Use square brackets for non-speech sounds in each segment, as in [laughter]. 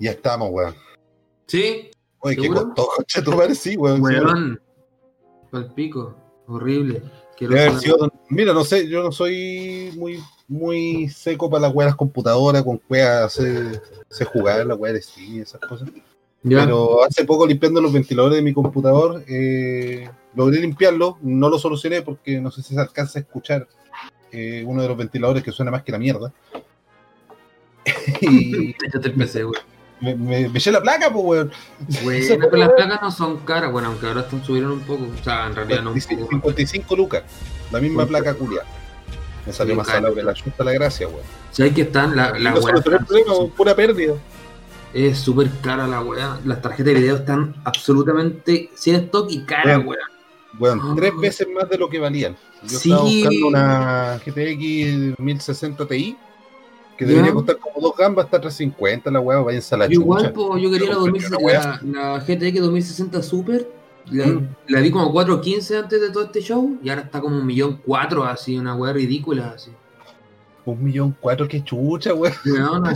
Ya estamos, weón. ¿Sí? Oye, qué costó, [laughs] concha tu madre, sí, weón. Weón. Pal pico. Horrible. Haber sido- Mira, no sé, yo no soy muy, muy seco para las weas computadoras, con weas sé, sé jugar, la wea de sí, esas cosas. Ya. Pero hace poco limpiando los ventiladores de mi computador, eh, logré limpiarlo, no lo solucioné porque no sé si se alcanza a escuchar eh, uno de los ventiladores que suena más que la mierda. [laughs] y [laughs] el PC, weón. Me, me, la placa, pues, weón. Bueno, pero las placas no son caras, bueno, aunque ahora están subieron un poco. O sea, en realidad no un 55, poco. 55 lucas, la misma placa culia. Me salió más salado que la chusta la gracia, weón. Si hay que están, la, la no weón, pura pérdida. es súper cara la weá. Las tarjetas de video están absolutamente sin stock y cara, weá. Bueno, Ah. tres veces más de lo que valían. Yo Sí. estaba buscando una GTX 1060 Ti que Ya. debería costar como dos gambas hasta 350 la weá, váyanse a la Yo igual, po, yo quería la, Pero 2060, una la, la GTX 2060 Super. La, Mm. la vi como 4.15 antes de todo este show y ahora está como un millón cuatro, así, una weá ridícula, así. Un millón cuatro, qué chucha, weá. Weón, [laughs] ¿no?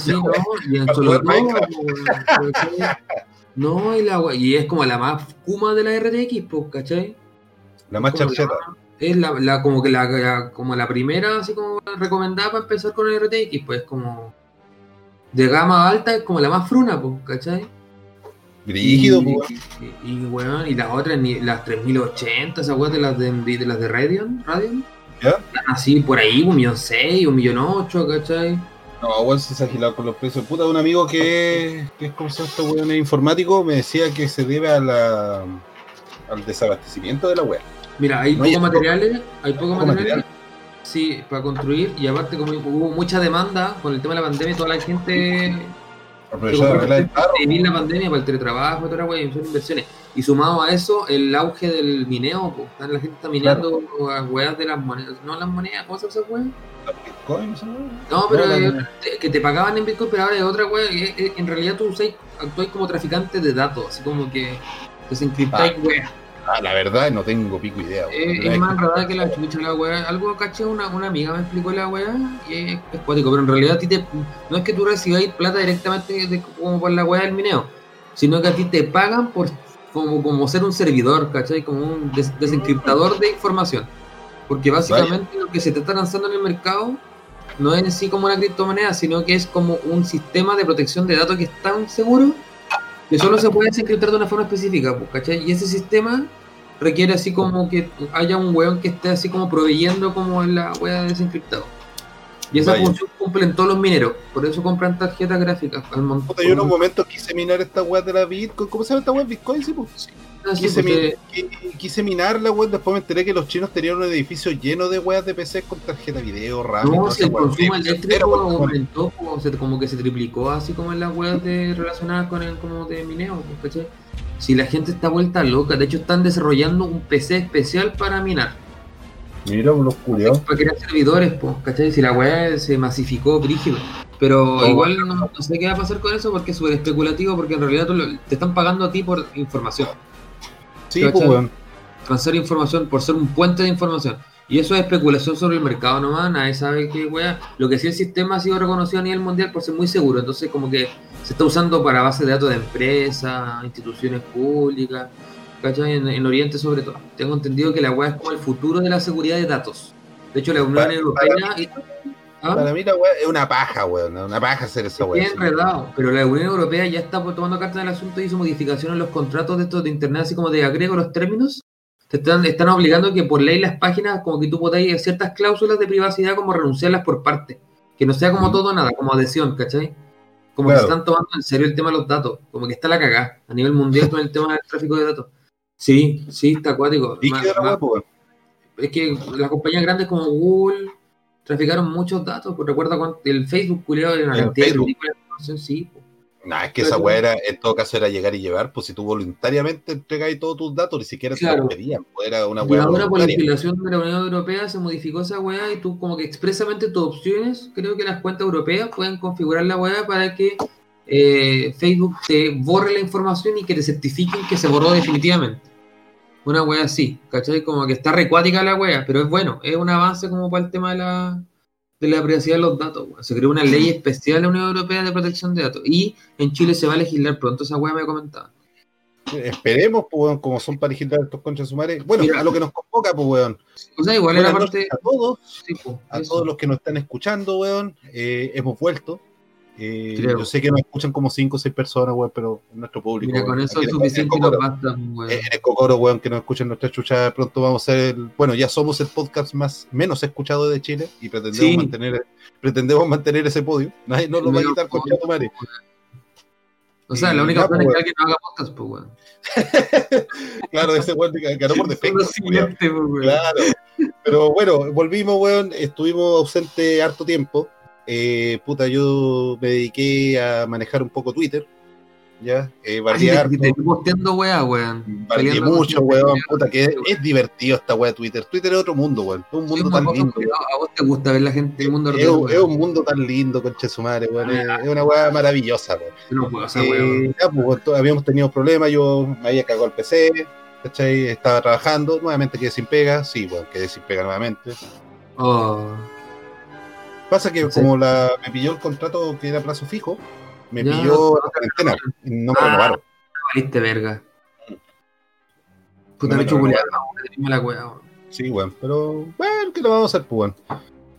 Y en sobre jugar todo, Minecraft. weón, ¿cachai? No, y, la, y es como la más Kuma de la RTX, pues, ¿cachai? La más charcheta. la- Es la, la- como que la, la- como la primera, así como recomendada para empezar con el RTX, pues como de gama alta, es como la más fruna, pues, ¿cachai? Brígido, y, pues. y, y, weón, y las otras, ni- las 3080, esas weas de las de, de las de Radeon, Radeon, ¿Ya? están así por ahí, un millón seis, un millón ocho, ¿cachai? No, weón, se ha agilado con los precios. Puta, un amigo que, que es este weón es informático me decía que se debe a la, al desabastecimiento de la weá. Mira, hay No pocos materiales, hay pocos Poco materiales, material. sí, para construir, y aparte como hubo mucha demanda con el tema de la pandemia, toda la gente vivir la pandemia para el teletrabajo, toda la son inversiones. Y sumado a eso, el auge del mineo, pues, están- la gente está minando a weas de las monedas, no las monedas, ¿cómo se llama esa wea? Bitcoin. No, pero No, que te pagaban en Bitcoin, pero ahora es otra wea, en realidad tú usas, actúas como traficante de datos, así como que desencriptáis Ah. weas. Ah, la verdad, no tengo pico idea. Eh, es más enredada que la chucha la weá. Algo caché, una, una amiga me explicó la weá y es, cuático, pero en realidad a ti te, no es que tú recibáis plata directamente de- como por la weá del mineo, sino que a ti te pagan por como, como ser un servidor, ¿cachai? Como un des- desencriptador de información. Porque básicamente lo que se te está lanzando en el mercado no es en sí como una criptomoneda, sino que es como un sistema de protección de datos que es tan seguro que solo se puede desencriptar de una forma específica, pues, ¿cachai? Y ese sistema requiere así como que haya un weón que esté así como proveyendo como la wea de desencriptado. Y esa Vaya. función cumplen todos los mineros, por eso compran tarjetas gráficas al montón. Yo en un momento quise minar esta weá de la Bitcoin. ¿Cómo se llama esta weá? Bitcoin, sí, pues. Así, Quise, min- qui- quise minar la web, después me enteré que los chinos tenían un edificio lleno de weas de PC con tarjeta video, RAM. no, si el consumo eléctrico aumentó, como, se, como que se triplicó así como en las weas de, relacionadas con el como de mineo, pues, ¿cachai? Si la gente está vuelta loca, de hecho están desarrollando un PC especial para minar. Mira, los culiados. para crear servidores, pues, ¿cachai? Si la weá se masificó, brígido. Pero Oh, igual no, no sé qué va a pasar con eso porque es súper especulativo, porque en realidad tú lo- te están pagando a ti por información. Sí, pues. Transferir información por ser un puente de información. Y eso es especulación sobre el mercado nomás, nadie sabe qué weá. Lo que sí el sistema ha sido reconocido a nivel mundial por ser muy seguro, entonces como que se está usando para base de datos de empresas, instituciones públicas, ¿cachai? En, en Oriente sobre todo. Tengo entendido que la weá es como el futuro de la seguridad de datos. De hecho la Unión Europea... ¿Ah? Para mí la weá es una paja, weón. Una paja hacer esa weá. Enredado, pero la Unión Europea ya está tomando carta en el asunto y hizo modificaciones en los contratos de estos de internet, así como de agrego los términos. Te están, están obligando que por ley las páginas, como que tú podáis ciertas cláusulas de privacidad, como renunciarlas por parte. Que no sea como Mm. todo nada, como adhesión, ¿cachai? Como que Claro. se están tomando en serio el tema de los datos. Como que está la cagada a nivel mundial con el tema del tráfico de datos. Sí, sí, está acuático. Y que es que las compañías grandes como Google traficaron muchos datos. Pues recuerda con el Facebook, culiado, era una cantidad de Facebook. de información, sí. pues. Nah, es que esa weá era, en todo caso era llegar y llevar, pues si tú voluntariamente entregáis todos tus datos, ni siquiera te Claro. los pedían, pues era una Y weá ahora por la legislación de la Unión Europea se modificó esa weá y tú como que expresamente tus opciones, creo que las cuentas europeas pueden configurar la weá para que eh, Facebook te borre la información y que te certifiquen que se borró definitivamente. Una weá así, ¿cachai? Como que está recuática la weá, pero es bueno, es un avance como para el tema de la, de la privacidad de los datos, weón. Se creó una ley especial en la Unión Europea de protección de datos. Y en Chile se va a legislar pronto, esa weá me comentaba. Esperemos, pues, weón, como son para legislar estos conchas sumares. Bueno, Mira. a lo que nos convoca, pues, weón. O sea, igual era parte. a todos, Sí, a eso. todos los que nos están escuchando, weón. Eh, hemos vuelto. Eh, Creo. yo sé que nos escuchan como 5 o 6 personas, weón, pero es nuestro público. Mira, con eso es suficiente nos el basta, pues, weón. En el Cocoro, weón, que nos escuchen nuestra chucha, pronto vamos a ser, el- bueno, ya somos el podcast más menos escuchado de Chile y pretendemos Sí. mantener pretendemos mantener ese podio. Nadie nos lo va a quitar con tu madre. O sea, la única opción es pues, que alguien no haga podcast, pues, weón. [laughs] Claro, ese weón ganó por [laughs] defecto. Siguiente, pues, weón. Claro. Pero bueno, volvimos, weón. Estuvimos ausente harto tiempo. Eh, puta, yo me dediqué a manejar un poco Twitter. Ya, eh, bardeé te, harto. te estoy posteando, weá, weón. Bardeé mucho, weón. weón. Puta, que es, es divertido esta weá de Twitter. Twitter es otro mundo, weón. Es un mundo tan lindo. weón. a vos te gusta ver la gente del mundo Es, un- es weón. un mundo tan lindo, conche su madre, weón. Es, es una weá maravillosa, weón. No puedo, Eh, weón. ya, pues, weón, habíamos tenido problemas, yo me había cagado el PC, ¿cachai? Estaba trabajando, nuevamente quedé sin pega, sí, bueno, quedé sin pega nuevamente. Oh. Pasa que Sí. como la, me pilló el contrato que era plazo fijo, me Ya, pilló la cuarentena y no me Ah. renovaron. Valiste verga. Puta, No me weón. la weón. Sí, bueno, pero bueno, ¿qué lo vamos a hacer, pues?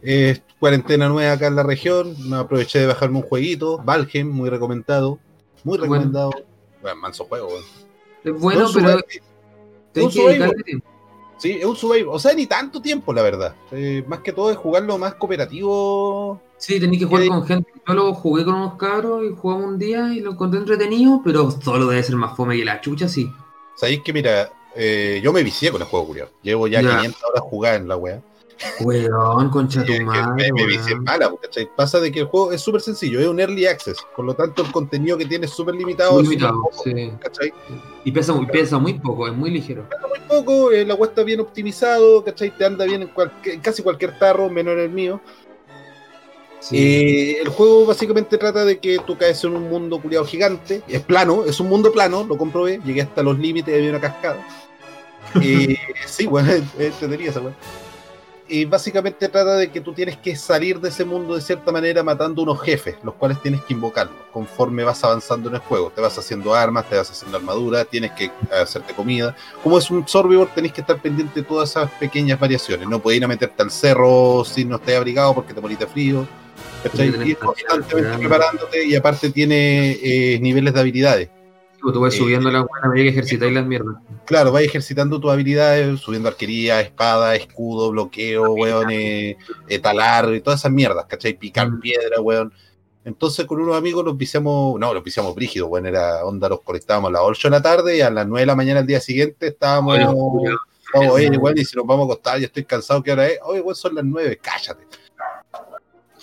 Eh, cuarentena nueva acá en la región, me aproveché de bajarme un jueguito, Valheim, muy recomendado, muy recomendado. Bueno, manso juego, weón. Es bueno, pero un que dedicarle tiempo. Sí, es un survival, o sea, ni tanto tiempo, la verdad. Eh, más que todo es jugarlo más cooperativo. Sí, tenés que jugar Sí. con gente. Yo lo jugué con unos cabros y jugamos un día y lo encontré entretenido, pero solo debe ser más fome que la chucha, sí. Sabéis que, mira, eh, yo me vicié con el juego, curioso. Llevo ya Ya. 500 horas jugadas en la wea. Weón, concha tu madre. [laughs] me, me weón. mala, ¿cachai? Pasa de que el juego es súper sencillo, es un early access. Por lo tanto, el contenido que tiene es súper limitado. Muy limitado, poco, sí. ¿cachai? Y pesa muy, pesa muy poco, es muy ligero. muy poco, eh, la wea está bien optimizado, ¿cachai? Te anda bien en, casi cualquier tarro, menos en el mío. Sí. Eh, el juego básicamente trata de que tú caes en un mundo culiado gigante, es plano, es un mundo plano, lo comprobé, llegué hasta los límites había una cascada. [laughs] Eh, sí, bueno, es [laughs] es entretenida esa wea. Y básicamente trata de que tú tienes que salir de ese mundo de cierta manera matando unos jefes, los cuales tienes que invocarlos conforme vas avanzando en el juego. Te vas haciendo armas, te vas haciendo armadura, tienes que hacerte comida. Como es un survivor, tenés que estar pendiente de todas esas pequeñas variaciones. No podés ir a meterte al cerro si no estés abrigado porque te morís de frío. estar constantemente preparándote y aparte tiene eh, niveles de habilidades. Pues tú vas eh, subiendo la weá a medida que ejercitáis las mierdas. Claro, vas ejercitando tus habilidades, subiendo arquería, espada, escudo, bloqueo, weón, eh, eh, talar y todas esas mierdas, ¿cachai? Picar Mm. piedra, weón. Entonces con unos amigos los viciamos, no, los viciamos brígidos, weón, era onda, los conectábamos a las 8 de la tarde y a las 9 de la mañana al día siguiente estábamos, Oye, oh, oye, weón, y si nos vamos a acostar, ya estoy cansado, ¿qué hora es? Oye, weón, son las 9, cállate.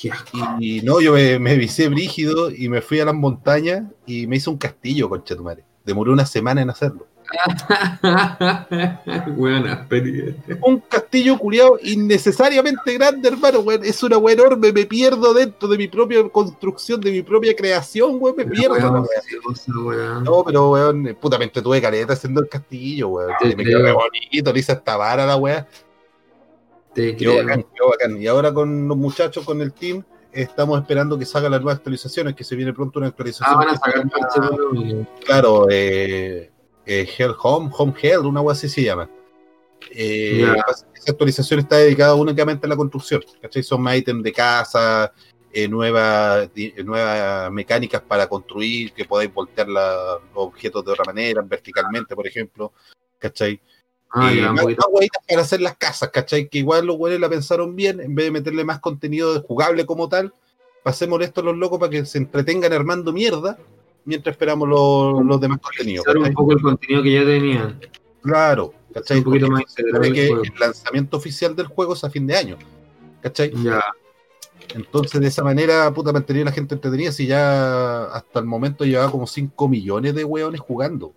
Qué asco. Y no, yo me, me vicié brígido y me fui a las montañas y me hice un castillo, concha tu madre. Demoré una semana en hacerlo. [laughs] Buena un castillo culiado innecesariamente grande, hermano, weón. Es una weá enorme, me pierdo dentro de mi propia construcción, de mi propia creación, weón, me pierdo. weá. weón. No, pero weón, putamente tuve caleta haciendo el castillo, weón. Te me quedó bonito, le hice hasta vara la weá. Te creo. bacán. Y ahora con los muchachos, con el team, estamos esperando que salgan las nuevas actualizaciones, que se viene pronto una actualización. Ah, van a sacar Claro, eh, eh, Hell Home, Home Hell, una wea así se llama. Eh. Esa actualización está dedicada únicamente a la construcción. ¿cachai? Son más ítems de casa, eh, nuevas, nuevas mecánicas para construir, que podáis voltear la- los objetos de otra manera, verticalmente, por ejemplo. ¿Cachai? Ah, Eh, ya, más, más para hacer las casas, ¿cachai? Que igual los güeyes la pensaron bien, en vez de meterle más contenido jugable como tal, pasemos esto a los locos para que se entretengan armando mierda mientras esperamos los, los demás contenidos. Un poco el contenido que ya tenían. Claro, ¿cachai? Un poquito Porque más se el que el lanzamiento oficial del juego es a fin de año, ¿cachai? Ya. Entonces, de esa manera, puta, mantenía a la gente entretenida. Si ya hasta el momento llevaba como 5 millones de weones jugando,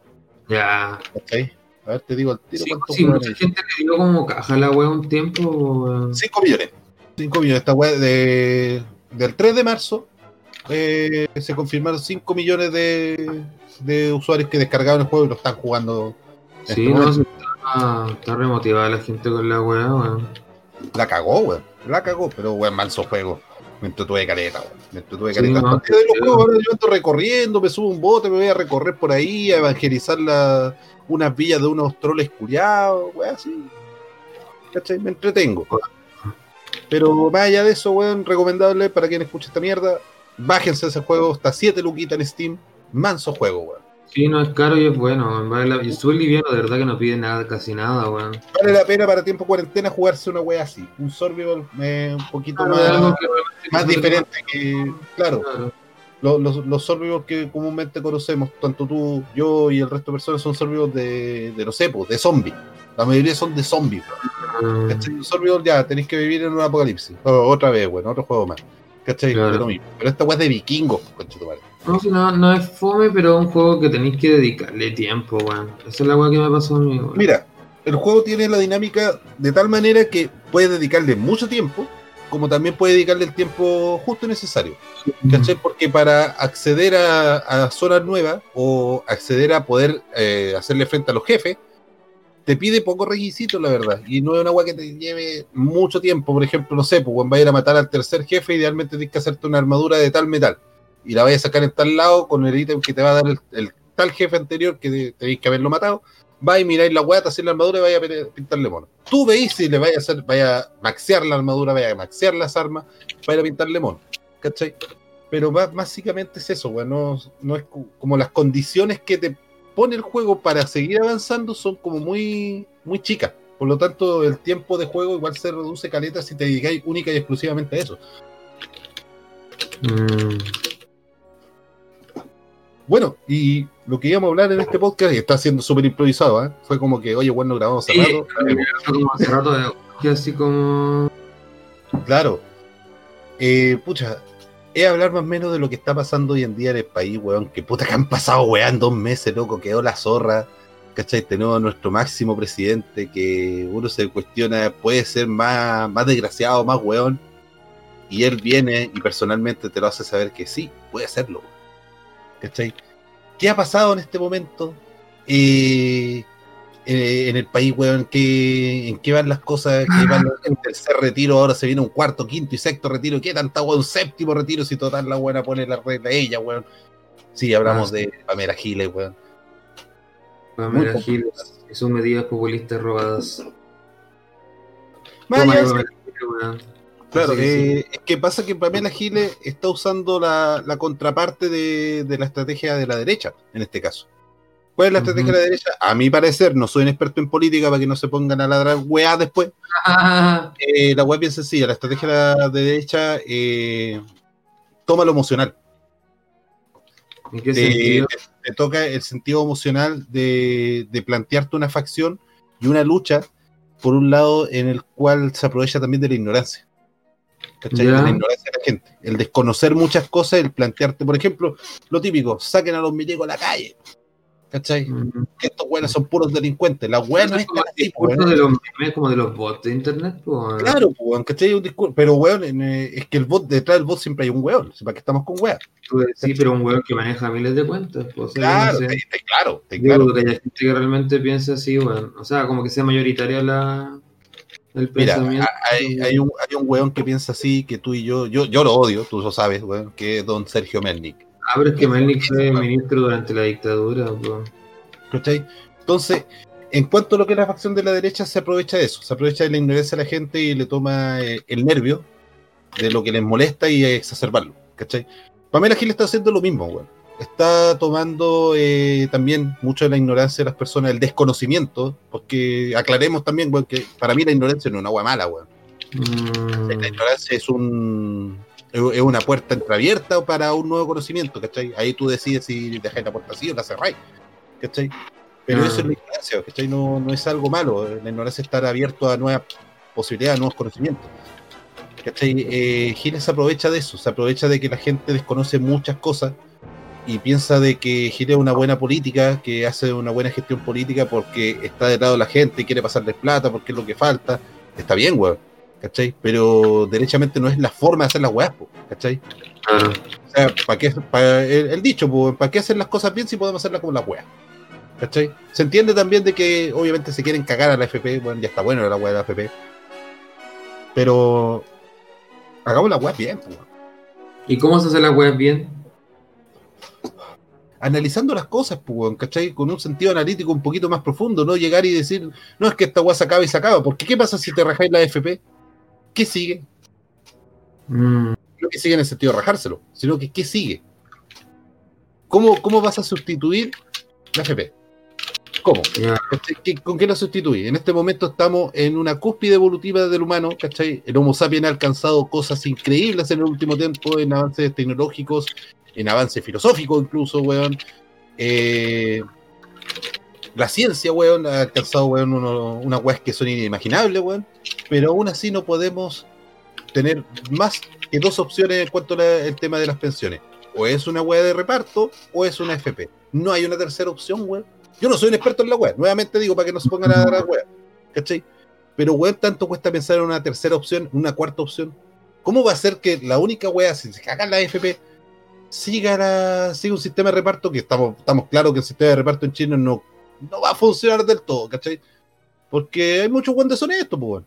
Ya. ¿cachai? A ver, te digo al tiro Sí, sí, mucha gente le dio como caja la wea un tiempo. weón. 5 millones. 5 millones. Esta weá de, del 3 de marzo eh, se confirmaron 5 millones de, de usuarios que descargaron el juego y lo están jugando. Sí, este no, sí, está, está remotivada la gente con la wea, weón. La cagó, weón. La cagó, pero weón, mal su juego. Me entretuve caleta, weón. Me entretuve Sí, caleta. no, Aparte de los sí. juegos, yo ando recorriendo, me subo un bote, me voy a recorrer por ahí, a evangelizar la- unas villas de unos troles culiados, weón, así. ¿Cachai? Me entretengo. Pero más allá de eso, weón, recomendable para quien escuche esta mierda, bájense ese juego, está 7 luquitas en Steam, manso juego, weón. Sí, no es caro y es bueno. vale la- Y liviano, de verdad que no pide nada, casi nada, weón. Vale la pena para tiempo cuarentena jugarse una wea así, un survival eh, un poquito más, que más diferente que, claro, Claro. Los, los, los que comúnmente conocemos, tanto tú, yo y el resto de personas, son survivals de, de no sé, pues, de zombies. La mayoría son de zombies. Mm, ya, tenéis que vivir en un apocalipsis. O- otra vez, bueno, otro juego más. ¿Cachai? Claro. De lo mismo. Pero esta wea es de vikingos, conchetumare. No, si no, no es fome, pero es un juego que tenéis que dedicarle tiempo, weón. Esa es la weá que me pasó a mí, weón. Mira, el juego tiene la dinámica de tal manera que puedes dedicarle mucho tiempo, como también puedes dedicarle el tiempo justo y necesario. ¿Cachai? Porque para acceder a, a zonas nuevas o acceder a poder eh, hacerle frente a los jefes, te pide pocos requisitos, la verdad. Y no es una agua que te lleve mucho tiempo. Por ejemplo, no sé, pues cuando vas a ir a matar al tercer jefe, idealmente tienes que hacerte una armadura de tal metal. Y la vas a sacar en tal lado con el ítem que te va a dar el, el tal jefe anterior que te- tenéis que haberlo matado. Va y miráis la weá, te hacéis la armadura y vais a pintarle mono. Tú veis si le vais a hacer, vaya a maxear la armadura, vaya a maxear las armas, vaya a pintarle mono. ¿Cachai? Pero básicamente es eso, weón. No, no es co- como las condiciones que te pone el juego para seguir avanzando son como muy, muy chicas. Por lo tanto, el tiempo de juego igual se reduce caleta si te dedicáis única y exclusivamente a eso. Mm, Bueno, y lo que íbamos a hablar en este podcast, y está siendo súper improvisado, ¿eh? fue como que, oye, bueno, grabamos hace Sí, rato. como hace rato, así como. Claro. Eh, pucha, es hablar más o menos de lo que está pasando hoy en día en el país, weón. Que puta que han pasado, weón, dos meses, loco, quedó la zorra. ¿Cachai? Tenemos a nuestro máximo presidente que uno se cuestiona, puede ser más, más desgraciado, más weón. Y él viene y personalmente te lo hace saber que sí, puede hacerlo. ¿Cachai? ¿Qué ha pasado en este momento? Eh, eh, en el país, weón, ¿qué, en qué van las cosas, van el tercer retiro, ahora se viene un cuarto, quinto y sexto retiro, ¿qué tanta weón? Un séptimo retiro si total la buena pone la regla ella, weón. Sí, hablamos Ah, de Pamela Giles, weón. Pamela Muy Giles y sus medidas populistas robadas. Toma, Pamela weón. Claro, Sí, sí. eh, es que pasa que Pamela Giles está usando la, la contraparte de, de la estrategia de la derecha, en este caso. ¿Cuál es la estrategia de la derecha? A mi parecer, no soy un experto en política para que no se pongan a ladrar weá después. Ah, [laughs] Eh, la web bien sencilla, la estrategia de la derecha eh, toma lo emocional. ¿En qué te- te toca el sentido emocional de, de plantearte una facción y una lucha, por un lado, en el cual se aprovecha también de la ignorancia. ¿Cachai? De la ignorancia de la gente. El desconocer muchas cosas, el plantearte, por ejemplo, lo típico, saquen a los milicos a la calle. ¿Cachai? Mm. Que estos weones son puros delincuentes. La weá no es como el weón. de los memes, como de los bots de internet, pues. Claro, pues, weón, ¿cachai? Un discurso. Pero, weón, eh, es que el bot, detrás del bot siempre hay un weón. ¿Para qué estamos con weón? Decís, pero un weón que maneja miles de cuentas. Pues, Claro, yo no sé. te- te- claro, te- claro. que haya gente que realmente piensa así, weón. O sea, como que sea mayoritaria la, el Mira, hay, hay un, hay un weón que piensa así, que tú y yo, yo, yo lo odio, tú lo sabes, weón, que es don Sergio Melnik. Ah, pero es que Melnik fue ministro durante la dictadura, pues. ¿Cachai? Entonces, en cuanto a lo que es la facción de la derecha, se aprovecha de eso, se aprovecha de la ignorancia de la gente y le toma eh, el nervio de lo que les molesta y exacerbarlo, ¿cachai? Pamela Gil está haciendo lo mismo, weón. Está tomando eh, también mucho de la ignorancia de las personas, el desconocimiento, porque aclaremos también, weón, que para mí la ignorancia no es una agua mala, weón. Mm, La ignorancia es un es una puerta entreabierta para un nuevo conocimiento, ¿cachai? Ahí tú decides si dejáis la puerta así o la cerráis, ¿cachai? Pero Ah. eso es la ignorancia, ¿cachai? No, no es algo malo. La ignorancia es estar abierto a nuevas posibilidades, a nuevos conocimientos. ¿Cachai? Eh, Giles se aprovecha de eso, se aprovecha de que la gente desconoce muchas cosas y piensa de que Giles es una buena política, que hace una buena gestión política porque está del lado de la gente, quiere pasarles plata porque es lo que falta. Está bien, weón. ¿Cachai? Pero derechamente no es la forma de hacer las weas, po, ¿cachai? claro. O sea, ¿para qué, pa- el, el dicho, po, ¿para qué hacer las cosas bien si podemos hacerlas como las weas? ¿Cachai? Se entiende también de que obviamente se quieren cagar a la FP, bueno, ya está bueno la wea de la FP. Pero hagamos la web bien, pues. ¿Y cómo se hace la web bien? Analizando las cosas, pues, ¿cachai? Con un sentido analítico un poquito más profundo, no llegar y decir, no es que esta web se acaba y se acaba, porque ¿qué pasa si te rajáis la FP? ¿Qué sigue? Mm, No que sigue en el sentido de rajárselo, sino que ¿qué sigue? ¿Cómo, cómo vas a sustituir la FP? ¿Cómo? ya. ¿Cachai? ¿Qué- ¿Con qué lo sustituye? En este momento estamos en una cúspide evolutiva del humano, ¿cachai? El Homo sapiens ha alcanzado cosas increíbles en el último tiempo, en avances tecnológicos, en avances filosóficos incluso, weón. Eh, la ciencia, weón, ha alcanzado, weón, unas weas que son inimaginables, weón. Pero aún así no podemos tener más que dos opciones en cuanto al tema de las pensiones. O es una wea de reparto o es una FP. No hay una tercera opción, weón. Yo no soy un experto en la web, nuevamente digo para que no se pongan a dar la web, ¿cachai? Pero weón, tanto cuesta pensar en una tercera opción, una cuarta opción. ¿Cómo va a ser que la única wea, si se cagan la FP, siga, la- siga un sistema de reparto que estamos, estamos claros que el sistema de reparto en China no, no va a funcionar del todo, ¿cachai? Porque hay muchos weón deshonestos, pues, weón,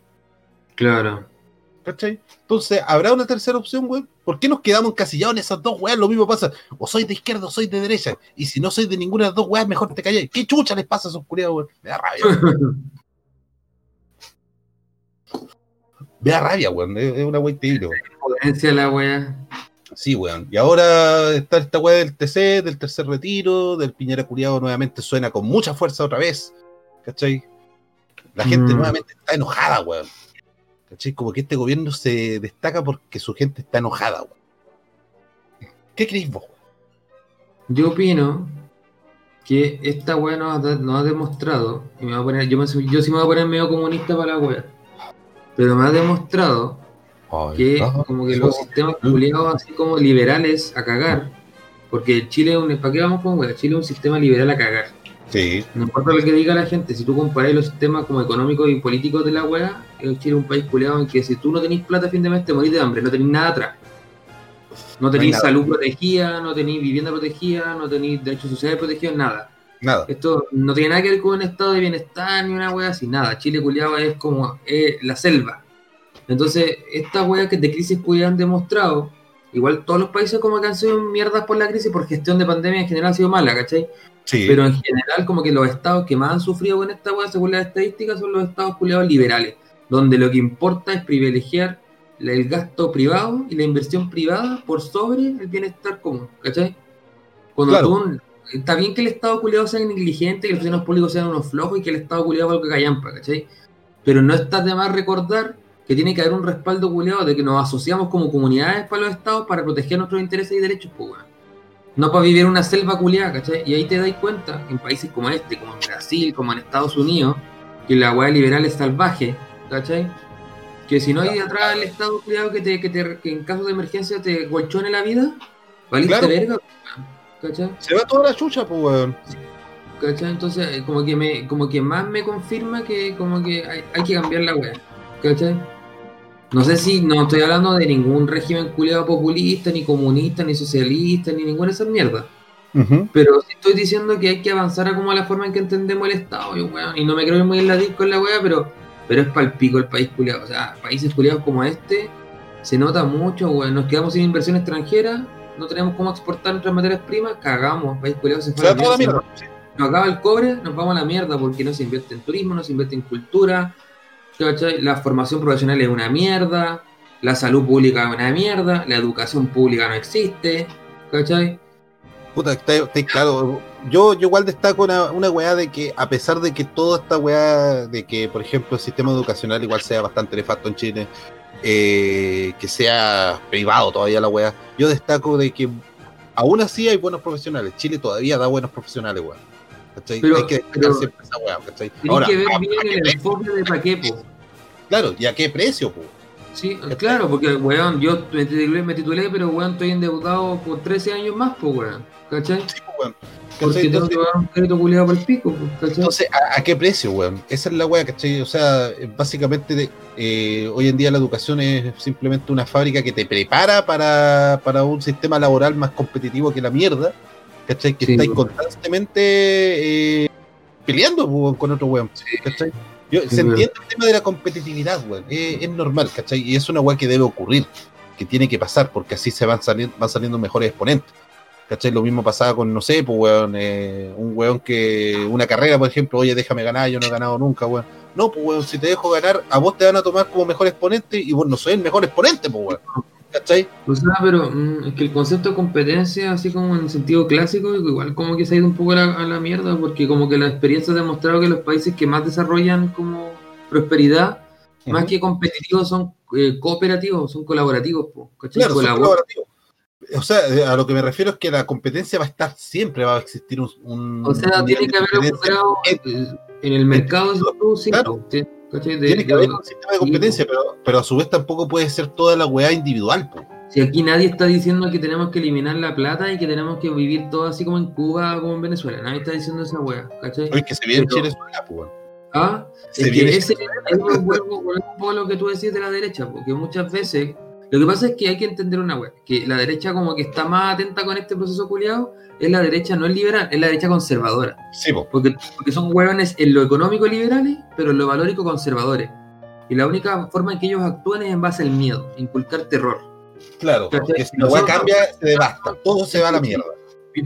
Claro. ¿cachai? Entonces, ¿habrá una tercera opción, weón? ¿Por qué nos quedamos encasillados en esas dos weas? Lo mismo pasa, o soy de izquierda o soy de derecha, y si no soy de ninguna de las dos weas, mejor te calláis. ¿Qué chucha les pasa a esos curiados, weón? Me da rabia. [laughs] Me da rabia, weón. Es una wea increíble. Potencia la wea. Sí, weón. Y ahora está esta weá del TC, del tercer retiro, del Piñera Curiado nuevamente suena con mucha fuerza otra vez. ¿Cachai? La gente Mm. nuevamente está enojada, weón. ¿Cachai? Como que este gobierno se destaca porque su gente está enojada, weón. ¿Qué creéis vos? Yo opino que esta wea nos ha, nos ha demostrado, y me voy a poner, yo, me, yo sí me voy a poner medio comunista para la wea, pero me ha demostrado que como que los sistemas culiados así como liberales a cagar, porque Chile es un, ¿para qué vamos con? Chile es un sistema liberal a cagar. Sí, No importa lo que diga la gente, si tú comparas los sistemas como económicos y políticos de la wea, Chile es un país culiado en que si tú no tenés plata a fin de mes te morís de hambre, no tenés nada atrás. No nada. salud protegida, no tenés vivienda protegida, no tenés derechos sociales protegidos, nada. nada. Esto no tiene nada que ver con un estado de bienestar ni una wea así, nada. Chile culiado es como eh, la selva. Entonces, estas weas que de crisis han demostrado, igual todos los países como que han sido mierdas por la crisis, por gestión de pandemia en general ha sido mala, ¿cachai? Sí, Pero en general, como que los estados que más han sufrido con esta weá, según las estadísticas, son los estados culiados liberales, donde lo que importa es privilegiar el gasto privado y la inversión privada por sobre el bienestar común, ¿cachai? Cuando Claro. tú, está bien que el estado culiado sea negligente, que los funcionarios públicos sean unos flojos y que el estado culiado valga callampa, ¿cachai? Pero no está de más recordar que tiene que haber un respaldo culiado de que nos asociamos como comunidades para los estados para proteger nuestros intereses y derechos, pues, weón. No para vivir en una selva culiada, ¿cachai? Y ahí te dais cuenta, en países como este, como en Brasil, como en Estados Unidos, que la weá liberal es salvaje, ¿cachai? Que si no hay atrás el Estado culiado que, te, que, te, que en caso de emergencia te golchone la vida, valiste Claro. verga, ¿cachai? se va toda la chucha, pues, weón. ¿cachai? Entonces, eh, como que me, como que más me confirma que como que hay, hay que cambiar la weá, ¿cachai? No sé si, no estoy hablando de ningún régimen culiado populista, ni comunista, ni socialista, ni ninguna de esas mierdas. Pero sí estoy diciendo que hay que avanzar a como a la forma en que entendemos el Estado, y, weón, y no me creo muy en la disco en la weá, pero, pero es palpico el país culiado. O sea, países culiados como este, se nota mucho, weón. Nos quedamos sin inversión extranjera, no tenemos cómo exportar nuestras materias primas, cagamos, el país culiado se Se fue a la mierda. nos acaba el cobre, nos vamos a la mierda porque no se invierte en turismo, no se invierte en cultura, ¿cachai? La formación profesional es una mierda, la salud pública es una mierda, la educación pública no existe, ¿cachai? Puta, está, claro. Yo, yo igual destaco una, una weá de que, a pesar de que toda esta weá, de que, por ejemplo, el sistema educacional igual sea bastante nefasto en Chile, eh, que sea privado todavía la weá, yo destaco de que aún así hay buenos profesionales. Chile todavía da buenos profesionales, weá. ¿Cachai? Pero- hay que pero- siempre esa weá, ¿cachai? Tienes Ahora, que ver ¿a- bien a qué el enfoque de Paquepo. Claro, ¿y a qué precio, po? Sí, claro, porque, weón, yo me titulé, me titulé, pero, weón, estoy endeudado por 13 años más, pues, weón, ¿cachai? Sí, po, weón. Porque ¿Cachai? tengo que pagar un crédito culiado por el pico, ¿cachai? Entonces, ¿a, a qué precio, weón? Esa es la weá, ¿cachai? O sea, básicamente eh, hoy en día la educación es simplemente una fábrica que te prepara para, para un sistema laboral más competitivo que la mierda, ¿cachai? Que Sí, estáis constantemente eh, peleando weón, con otro weón, ¿cachai? Yo, se entiende el tema de la competitividad, weón. Es, es, normal, ¿cachai? Y es una weá que debe ocurrir, que tiene que pasar, porque así se van saliendo, van saliendo mejores exponentes. ¿Cachai? Lo mismo pasaba con, no sé, pues, weón, eh, un weón que, una carrera, por ejemplo, oye, déjame ganar, yo no he ganado nunca, weón. No, pues, weón, si te dejo ganar, a vos te van a tomar como mejor exponente y vos no soy el mejor exponente, pues, weón. ¿Cachai? O sea, pero mm, es que el concepto de competencia, así como en el sentido clásico, igual como que se ha ido un poco a la, a la mierda, porque como que la experiencia ha demostrado que los países que más desarrollan como prosperidad, más que competitivos, son eh, cooperativos, son colaborativos, po, ¿cachai? Claro, son Colabor- colaborativos. O sea, eh, a lo que me refiero es que la competencia va a estar siempre, va a existir un. un- O sea, tiene que haber operado en el mercado de Claro. sí, ¿cachai? De- Tiene que haber un sistema de competencia, pero, pero a su vez tampoco puede ser toda la weá individual, po. Si aquí nadie está diciendo que tenemos que eliminar la plata y que tenemos que vivir todo así como en Cuba o como en Venezuela. Nadie está diciendo esa wea, ¿cachai? Oye, que se viene en Pero- Chile weón. Ah, Se es que viene ese me vuelvo, vuelvo un poco lo que tú decís de la derecha, porque muchas veces lo que pasa es que hay que entender una wea, que la derecha como que está más atenta con este proceso culiado, es la derecha no es liberal, es la derecha conservadora. Sí, po. Porque, porque son hueones en lo económico liberales, pero en lo valórico conservadores. Y la única forma en que ellos actúan es en base al miedo, inculcar terror. Claro, ¿Cachai? porque si la Nosotros- cambia, se devasta. Todo se va a la mierda.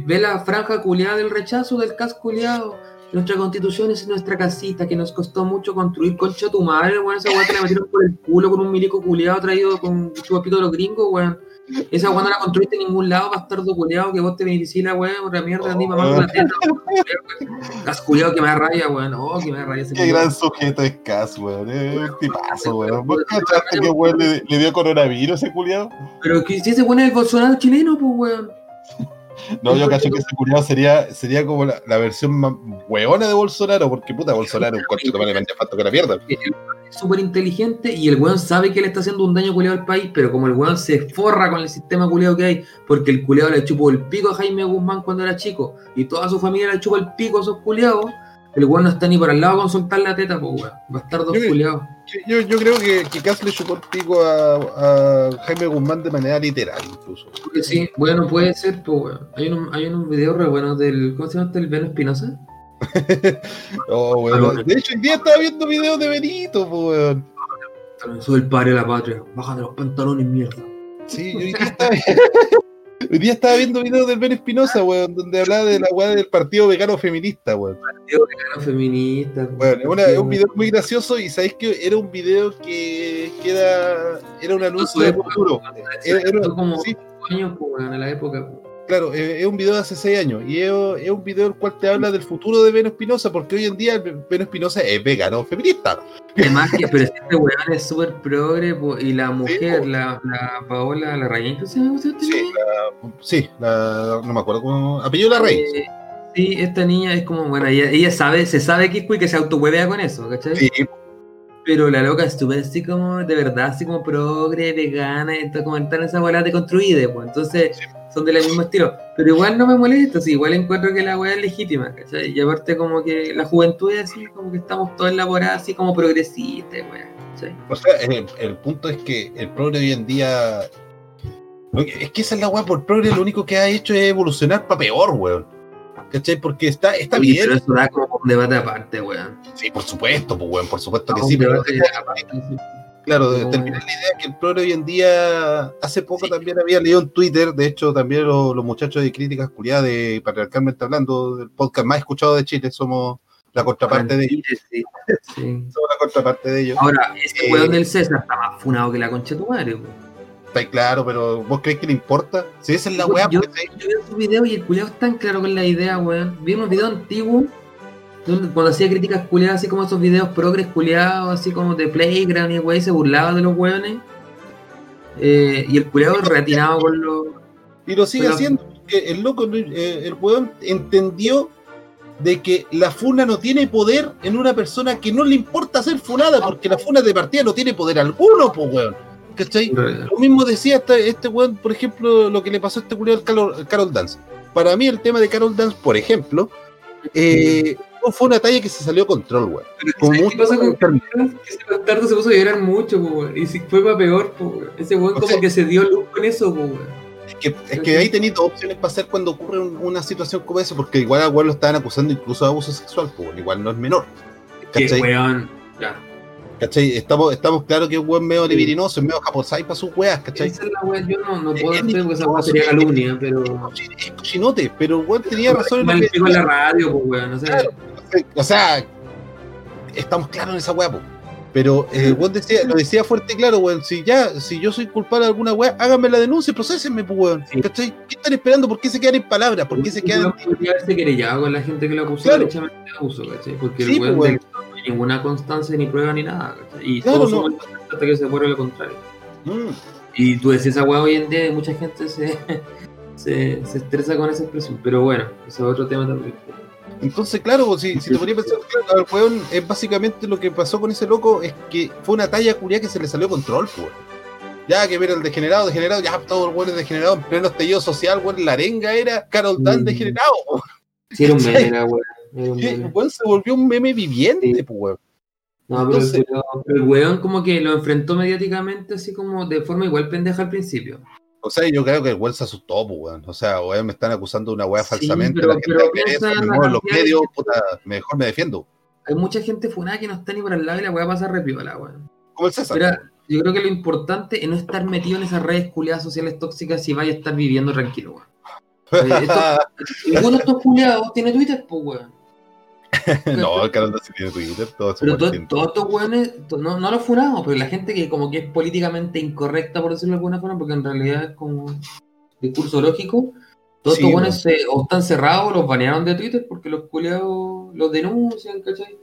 Ve la franja culiada del rechazo del cas culiado. Nuestra constitución es nuestra casita que nos costó mucho construir. Concha tu madre, weón. Esa weá te la metieron por el culo con un milico culiado traído con chupapito de los gringos, weón. Esa weá no la construiste en ningún lado, bastardo culiado, que vos te beneficies la weá, otra mierda, ni mamá con la teta. Cas culiado que me da rabia, weón. Oh, que me da ese Qué culiao. gran sujeto es Cas, weón. Es un tipazo, weón. ¿Vos cachaste que weón le, le dio coronavirus ese culiado? Pero que si ese weón es el Bolsonaro chileno, pues weón. No, yo cacho que ese culiado sería, sería como la, versión más hueona de Bolsonaro, porque puta, Bolsonaro, un corchito más le vendía falta que la weón es súper inteligente y el weón sabe que le está haciendo un daño culiado al país, pero como el weón se forra con el sistema culiado que hay, porque el culiado le chupó el pico a Jaime Guzmán cuando era chico y toda su familia le chupó el pico a esos culiados, el weón no está ni por al lado con soltar la teta, pues weón. Bastardos Yo- culiados. Yo, yo creo que, que Kass le chupó el pico a, a Jaime Guzmán de manera literal, incluso. Sí, bueno, puede ser, pues weón. Hay un, hay un video re bueno del. ¿Cómo se llama este? El Beno Espinosa. [laughs] Oh, weón. De hecho, hoy día estaba viendo videos de Benito, po, weón. Soy el padre de la patria. Bájate los pantalones, mierda. Sí, yo hoy día estaba, hoy día estaba viendo videos del Ben Espinosa, weón, donde hablaba de la weá del partido vegano feminista, weón. Era feminista. Bueno, es, una- es un video muy gracioso y sabéis que era un video que, que era, era un anuncio de futuro. Era- era- Fue como sí, años, pues en la época. pues. Claro, eh, es un video de hace seis años y es, un video el cual te habla del futuro de Beno Espinosa, porque hoy en día Beno Espinosa es vegano feminista. Además que, pero este weón es súper progre y la mujer, la, la Paola Larraín, ¿qué se llama usted? Sí, la, sí, la- no me acuerdo cómo. Apellido la Rey. Eh, sí, esta niña es como, bueno, ella, ella sabe, se sabe que es que se autohuevea con eso, ¿cachai? Sí, Pero la loca es súper así como, de verdad, así como progre, vegana, y como en esa bola de construida, pues. Entonces, son del mismo estilo. Pero igual no me molesta, sí, igual encuentro que la weá es legítima, ¿cachai? Y aparte como que la juventud es así, como que estamos todos elaborados así como progresistas, weá, ¿cachai? O sea, el, el punto es que el progre hoy en día. Es que esa es la weá, por progre lo único que ha hecho es evolucionar para peor, weón. ¿Cachai? Porque está, está Oye, bien. Pero eso da como un debate aparte, weón. Sí, por supuesto, pues, weón, por supuesto que un sí, pero claro, de terminar la idea que el progre hoy en día, hace poco Sí. también había leído en Twitter, de hecho también los, los muchachos de Críticas Culiadas de Patriarcalmente Hablando, del podcast más escuchado de Chile, somos la contraparte de ellos. Sí, sí. [laughs] Somos la contraparte de ellos. Ahora, ese Eh, weón del César está más funado que la concha de tu madre, weón. Está claro, pero ¿vos crees que le importa? Si esa es la weá, yo, pues, ¿sí? yo vi su video y el culiado es tan claro con la idea, weón. Vi unos videos antiguos donde cuando hacía críticas culiadas, así como esos videos progres culiados, así como de Playground y wey, se burlaba de los weones. Eh, y el culiado reatinado con los. Y lo sigue Pero- haciendo, porque el loco, eh, el weón entendió de que la funa no tiene poder en una persona que no le importa ser funada, porque la funa de partida no tiene poder alguno, pues weón. ¿Cachai? Lo mismo decía este, este weón, por ejemplo, lo que le pasó a este culiado al Carol, Carol Dance. Para mí el tema de Carol Dance, por ejemplo, eh, fue una talla que se salió control, weón. Con ¿Sabes mucho qué pasa con. Que ese bastardo se puso a llorar mucho, po, weón. Y si fue para peor, weón. Ese weón O como sea- que se dio luz con eso, po, weón. Es que, es que ahí tenéis dos opciones para hacer cuando ocurre un- una situación como esa, porque igual a weón lo estaban acusando incluso de abuso sexual, pues igual no es menor. Que ¿Cachai? weón. Claro. ¿Cachai? Estamos, estamos claros que es un buen medio libidinoso, es medio japosai para sus weas, ¿cachai? Esa es la wea, yo no, no puedo hacer porque esa wea sería calumnia, pero. Es cochinote, pero el weón tenía razón en lo que la radio, pues weón, no sé. Claro. O sea, estamos claros en esa weá, po. Pero eh, weón decía, lo decía fuerte y claro, weón. Si ya, si yo soy culpable de alguna weá, háganme la denuncia, procesenme, pues weón. ¿Cachai? ¿Qué están esperando? ¿Por qué se quedan en palabras? ¿Por qué se quedan Podría haberse querellado con la gente que lo acusó Claro. de abuso, ¿cachai? Porque Sí, el weón pues, ninguna constancia ni prueba ni nada, ¿cachai? Y Claro, todos no. somos inocentes hasta que se pruebe lo contrario. Mm, Y tú decís esa weá hoy en día y mucha gente se, [laughs] se, se estresa con esa expresión. Pero bueno, ese es otro tema también. Entonces, claro, pues, si, si te ponía a pensar, claro, el weón, es básicamente lo que pasó con ese loco es que fue una talla curia que se le salió control, pues. Ya que ver el degenerado, degenerado, ya todo el weón es degenerado en pleno estallido social, weón, la arenga era Carol Dan Mm. degenerado, po. Sí, era un [laughs] meme. Era un Sí, El weón se volvió un meme viviente, Sí. pues, weón. No, pero, Entonces- pero- pero el weón como que lo enfrentó mediáticamente así como de forma igual pendeja al principio. O sea, yo creo que el weón se asustó, pues, weón. O sea, weón, me están acusando de una weá Sí, falsamente. pero- la gente pero me los de medios, puta, mejor me defiendo. Hay mucha gente funada que no está ni por al lado y la weá pasa re piola, weón. Como el César. Yo creo que lo importante es no estar metido en esas redes culiadas sociales tóxicas si vaya a estar viviendo tranquilo, weón. [laughs] Eh, Ninguno de estos culiados tiene Twitter, pues, weón. [laughs] no, el canal no se tiene Twitter, todo Pero todos estos weones, to- no, no los funamos, pero la gente que como que es políticamente incorrecta, por decirlo de alguna forma, porque en realidad es como discurso lógico, todos Sí, estos weones se, o están cerrados o los banearon de Twitter porque los culiados los denuncian, ¿cachai?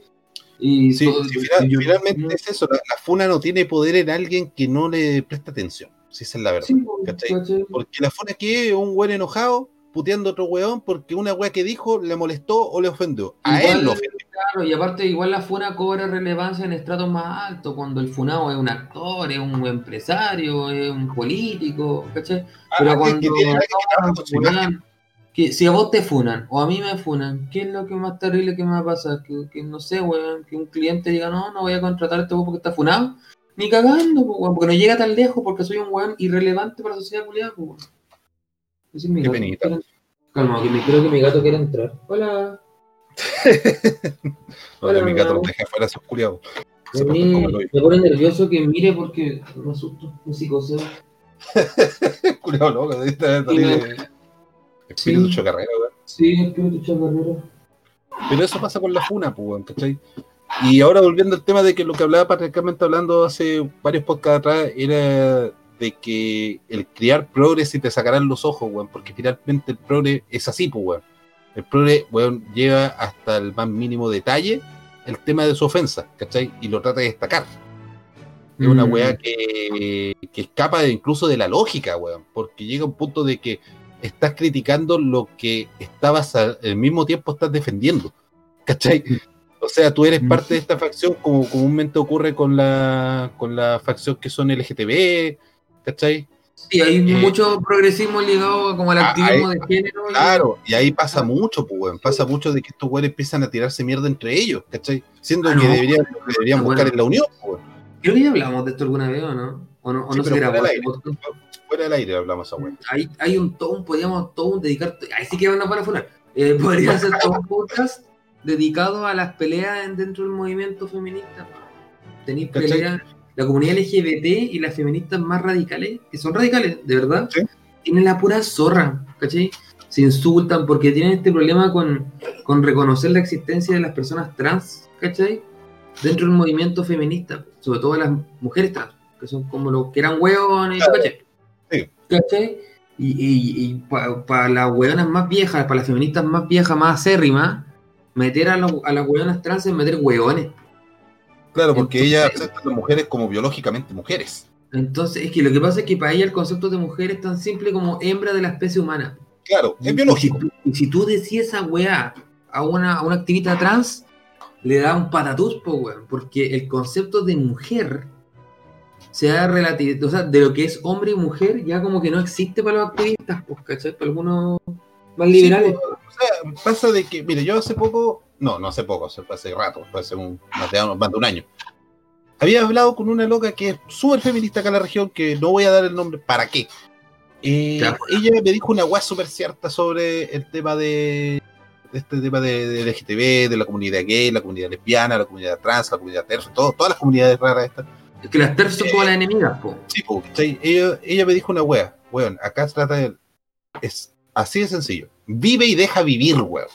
Y Sí, todo- sí, final- yo- finalmente es eso, la, la funa no tiene poder en alguien que no le presta atención, si esa es la verdad. ¿cachai? ¿cachai? Porque la funa que es un weón enojado puteando a otro weón porque una weá que dijo le molestó o le ofendió. A Igual- él lo ofendió. Claro, y aparte igual la funa cobra relevancia en estratos más altos, cuando el funado es un actor, es un empresario, es un político, ¿cachai? Pero Ah, que- cuando que tiene que funan, que si a vos te funan o a mí me funan, ¿qué es lo que más terrible que me va a pasar? Que, que no sé, weón, que un cliente diga, no, no voy a contratar a este weón porque está funado. Ni cagando, weón, porque no llega tan lejos porque soy un weón irrelevante para la sociedad culiada, weón. Ese es mi Qué gato. Calma, que me, creo que mi gato quiere entrar. Hola. [laughs] No, Hola, mi gato deja afuera esos culiados. A Se mí portan como el hoyo. me pone nervioso que mire porque me asusto, [laughs] me psicoseo. Culiado loco, Sí, terrible. Espíritu Sí. chocarrero, weón. Sí, espíritu chacarrero. Pero eso pasa con la funa, pues, ¿cachai? Y ahora volviendo al tema de que lo que hablaba patriarcalmente hablando hace varios podcasts atrás era de que el criar progres y te sacarán los ojos, weón, porque finalmente el progre es así, pues, weón. El progre, weón, lleva hasta el más mínimo detalle el tema de su ofensa, ¿cachai? Y lo trata de destacar. Es una Mm. weá que, que escapa de- incluso de la lógica, weón, porque llega un punto de que estás criticando lo que estabas al, al mismo tiempo estás defendiendo, ¿cachai? O sea, tú eres Mm. parte de esta facción como comúnmente ocurre con la, con la facción que son LGTB, ¿cachai? Sí, hay Eh, mucho progresismo ligado como al activismo ahí- de género. Claro, y ahí pasa mucho, pues, weón, pasa mucho de que estos weones empiezan a tirarse mierda entre ellos, ¿cachai? Siendo Ah, que deberían, lo que deberían Ah, buscar bueno. en la unión, pues, weón. Creo que ya hablamos de esto alguna vez, ¿o no? O no, o Sí, no se grabó. fuera del podcast. Fuera del aire hablamos a weón. Hay, hay un todo, podríamos todo un dedicar. Ahí sí que van a para funar. Eh, podría ser todo un podcast dedicado a las peleas en- dentro del movimiento feminista. Tenéis ¿Cachai? La comunidad LGBT y las feministas más radicales, que son radicales, de verdad, Sí. tienen la pura zorra, ¿cachai? Se insultan porque tienen este problema con, con reconocer la existencia de las personas trans, ¿cachai? Dentro del movimiento feminista, sobre todo las mujeres trans, que son como los que eran hueones. ¿cachai? Sí. ¿Cachai? Y, y, para las hueonas más viejas, para las feministas más viejas, más acérrimas, meter a, los- a las hueonas trans es meter hueones. Claro, porque Entonces- ellas aceptan a las mujeres como biológicamente mujeres. Entonces, es que lo que pasa es que para ella el concepto de mujer es tan simple como hembra de la especie humana. Claro, es Y biológico. si tú- Y si tú decías esa weá a una, a una activista trans, le da un patatús, po, weón, porque el concepto de mujer se ha relativizado, o sea, de lo que es hombre y mujer, ya como que no existe para los activistas, pues, ¿cachai? Para algunos más liberales. Sí, o sea, pasa de que, mire, yo hace poco, no, no hace poco, hace, hace rato, fue hace un, más, de, más de un año. Había hablado con una loca que es súper feminista acá en la región, que no voy a dar el nombre, ¿para qué? Eh, ella me dijo una weá súper cierta sobre el tema de, este tema de, de LGTB, de la comunidad gay, la comunidad lesbiana, la comunidad trans, la comunidad terzo, todo, todas las comunidades raras estas. Es que las tercios son como las enemigas, po. Sí, po, ¿cachai? ella, ella me dijo una wea, weón, acá se trata de. Es así de sencillo. Vive y deja vivir, weón.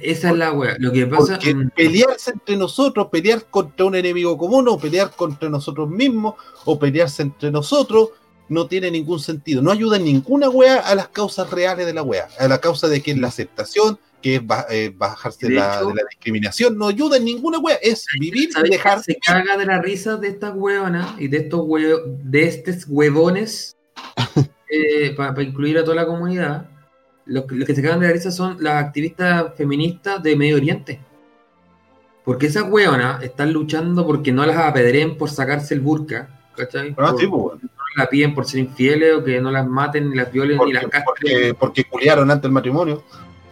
Esa es la wea. Lo que pasa. Porque mm, pelearse entre nosotros, pelear contra un enemigo común, o pelear contra nosotros mismos, o pelearse entre nosotros, no tiene ningún sentido. No ayuda en ninguna wea a las causas reales de la wea. A la causa de que es la aceptación, que es ba- eh, bajarse De la, hecho- de la discriminación. No ayuda en ninguna wea. Es vivir y ¿sabes dejar. qué? Se caga de la risa de estas huevonas y de estos hue- de estos huevones [laughs] para incluir a toda la comunidad. Los, que- los que se cagan de la risa son las activistas feministas de Medio Oriente. Porque esas huevonas están luchando porque no las apedreen por sacarse el burka. ¿Cachai? Ah, Por- sí, pues, no la piden por ser infieles o que no las maten, ni las violen, ni las porque, castren. porque, porque culiaron antes el matrimonio.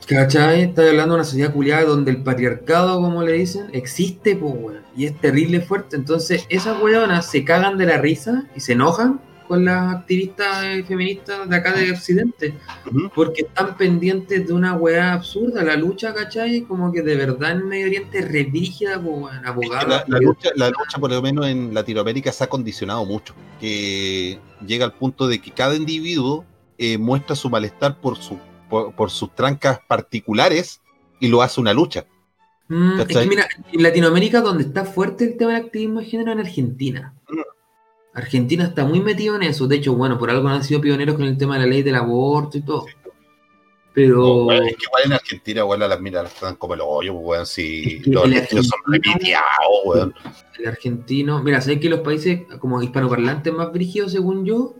¿Cachai? Está hablando de una sociedad culiada donde el patriarcado, como le dicen, existe, pues, weón. Y es terrible fuerte. Entonces, esas weonas se cagan de la risa y se enojan con las activistas feministas de acá de Occidente. Porque están pendientes de una weá absurda. La lucha, ¿cachai? Como que de verdad en Medio Oriente es re rígida, weón. Es que Abogada. La, la lucha, la lucha, por lo menos en Latinoamérica, se ha condicionado mucho. Que llega al punto de que cada individuo eh, muestra su malestar por, su, por, por sus trancas particulares y lo hace una lucha. Mm, es que mira, en Latinoamérica donde está fuerte el tema del activismo de género en Argentina. Argentina está muy metido en eso. De hecho, bueno, por algo han sido pioneros con el tema de la ley del aborto y todo. Pero No, es que igual en Argentina, a las minas las tratan como el hoyo, pues, weón, si Es que los argentinos son repiteados, weón. el argentino, mira, ¿sabes que los países como hispanoparlantes más brígidos, según yo?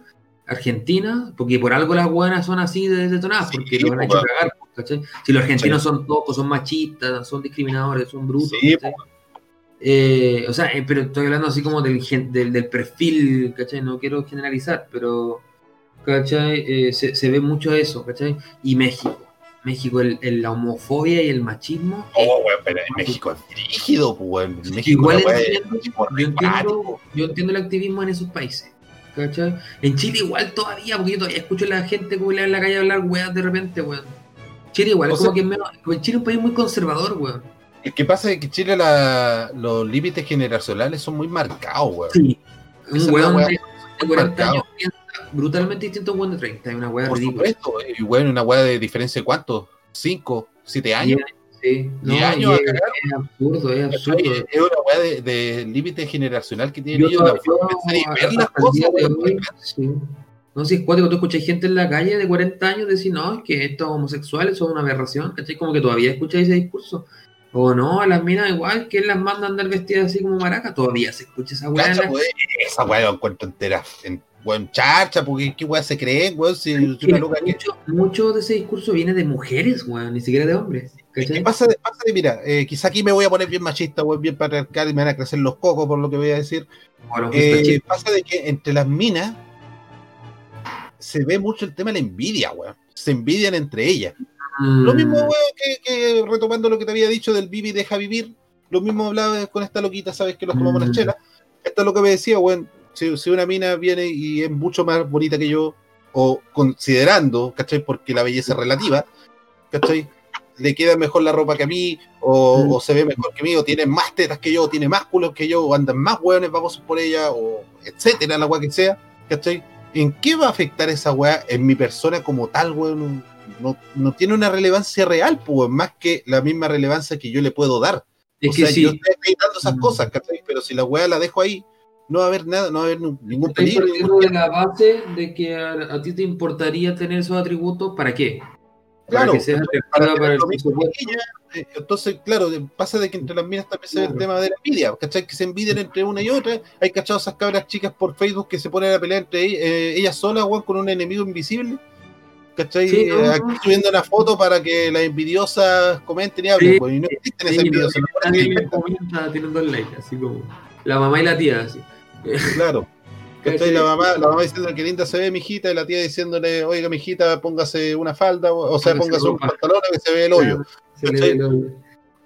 Argentina, porque por algo las buenas son así de detonadas, Sí, porque los han pues, hecho cagar, ¿cachai? Si los argentinos son tocos, son machistas, son discriminadores, son brutos, Sí, ¿cachai? Eh, o sea, eh, pero estoy hablando así como del, del, del perfil, ¿cachai? No quiero generalizar, pero, ¿cachai? Eh, se, se ve mucho eso, ¿cachai? Y México. México, el, el- la homofobia y el machismo. Oh, weón, pero en México es rígido, pues, weón. En México Igual es entiendo, yo, entiendo, yo entiendo el activismo en esos países. ¿Cachai? En Chile igual todavía, porque yo todavía escucho a la gente culiar en la calle hablar weas de repente, weón. Chile igual, O es como sea- que es menos- como Chile es un país muy conservador, weón. El que pasa es que en Chile la- los límites generacionales son muy marcados, weón. Sí. Un es weón de, de 40 marcado. años piensa brutalmente distinto a un weón de 30, es una Por ridícula. supuesto, eh, y bueno, una weá de diferencia de cuánto, cinco, siete años. Sí, no, años es, cagar. es absurdo, es absurdo. Es es una weá de, de límite generacional que tienen Yo ellos, ver las cosas, weón. hoy, sí. No sé si es cuático, tú escuchas gente en la calle de 40 años decir, no, es que estos homosexuales son una aberración, ¿cachai? Como que todavía escuchas ese discurso. O no, a las minas igual, que las mandan a andar vestidas así como maracas, todavía se escucha esa weá. la- weón, esa weá la encuentro entera en buen charcha, porque qué weá se creen, weón, si, si una loca que mucho, mucho de ese discurso viene de mujeres, weón, ni siquiera de hombres. ¿Qué pasa? de- pasa de, mira, eh, quizá aquí me voy a poner bien machista, weón, bien patriarcal y me van a crecer los cocos por lo que voy a decir. Los Eh, pasa de que entre las minas se ve mucho el tema de la envidia, weón. Se envidian entre ellas. Lo Mm, mismo, weón, que, que retomando lo que te había dicho del vive y deja vivir, lo mismo hablaba con esta loquita, sabes que nos tomamos Mm. las chelas. Esto es lo que me decía, weón. Si, si una mina viene y es mucho más bonita que yo, o considerando, ¿cachai? Porque la belleza es relativa, ¿cachai? Le queda mejor la ropa que a mí, o, Mm. o se ve mejor que mí, o tiene más tetas que yo, o tiene más culos que yo, o andan más weones babosos por ella, o etcétera, la weá que sea, ¿cachai? ¿En qué va a afectar esa weá en mi persona como tal, weón? No, no tiene una relevancia real, pues, más que la misma relevancia que yo le puedo dar. es o que sea, sí, yo estoy acreditando esas Mm. cosas, ¿cachai? Pero si la weá la dejo ahí, no va a haber nada, no va a haber ningún peligro. partiendo de la base de que a, a ti te importaría tener esos atributos, ¿para qué? Claro, para que seas para para el ella, eh, Entonces, claro, pasa de que entre las minas también se ve el Claro. tema de la envidia, ¿cachai? Que se envidian entre una y otra. Hay cachado esas cabras chicas por Facebook que se ponen a pelear entre ellas, eh, ellas solas, weón, con un enemigo invisible. ¿Cachai? Sí, no, Eh, no. aquí subiendo una foto para que las envidiosas comenten y hablen, Sí. pues, y no existen Sí, esas envidiosas. no, comenta, así como la mamá y la tía, así. Claro. [laughs] ¿Cachai? La mamá, la mamá diciendo que linda se ve mi hijita y la tía diciéndole, oiga mi hijita, póngase una falda, o, sea, Póngase un pantalón que se ve el hoyo. Se ve el hoyo.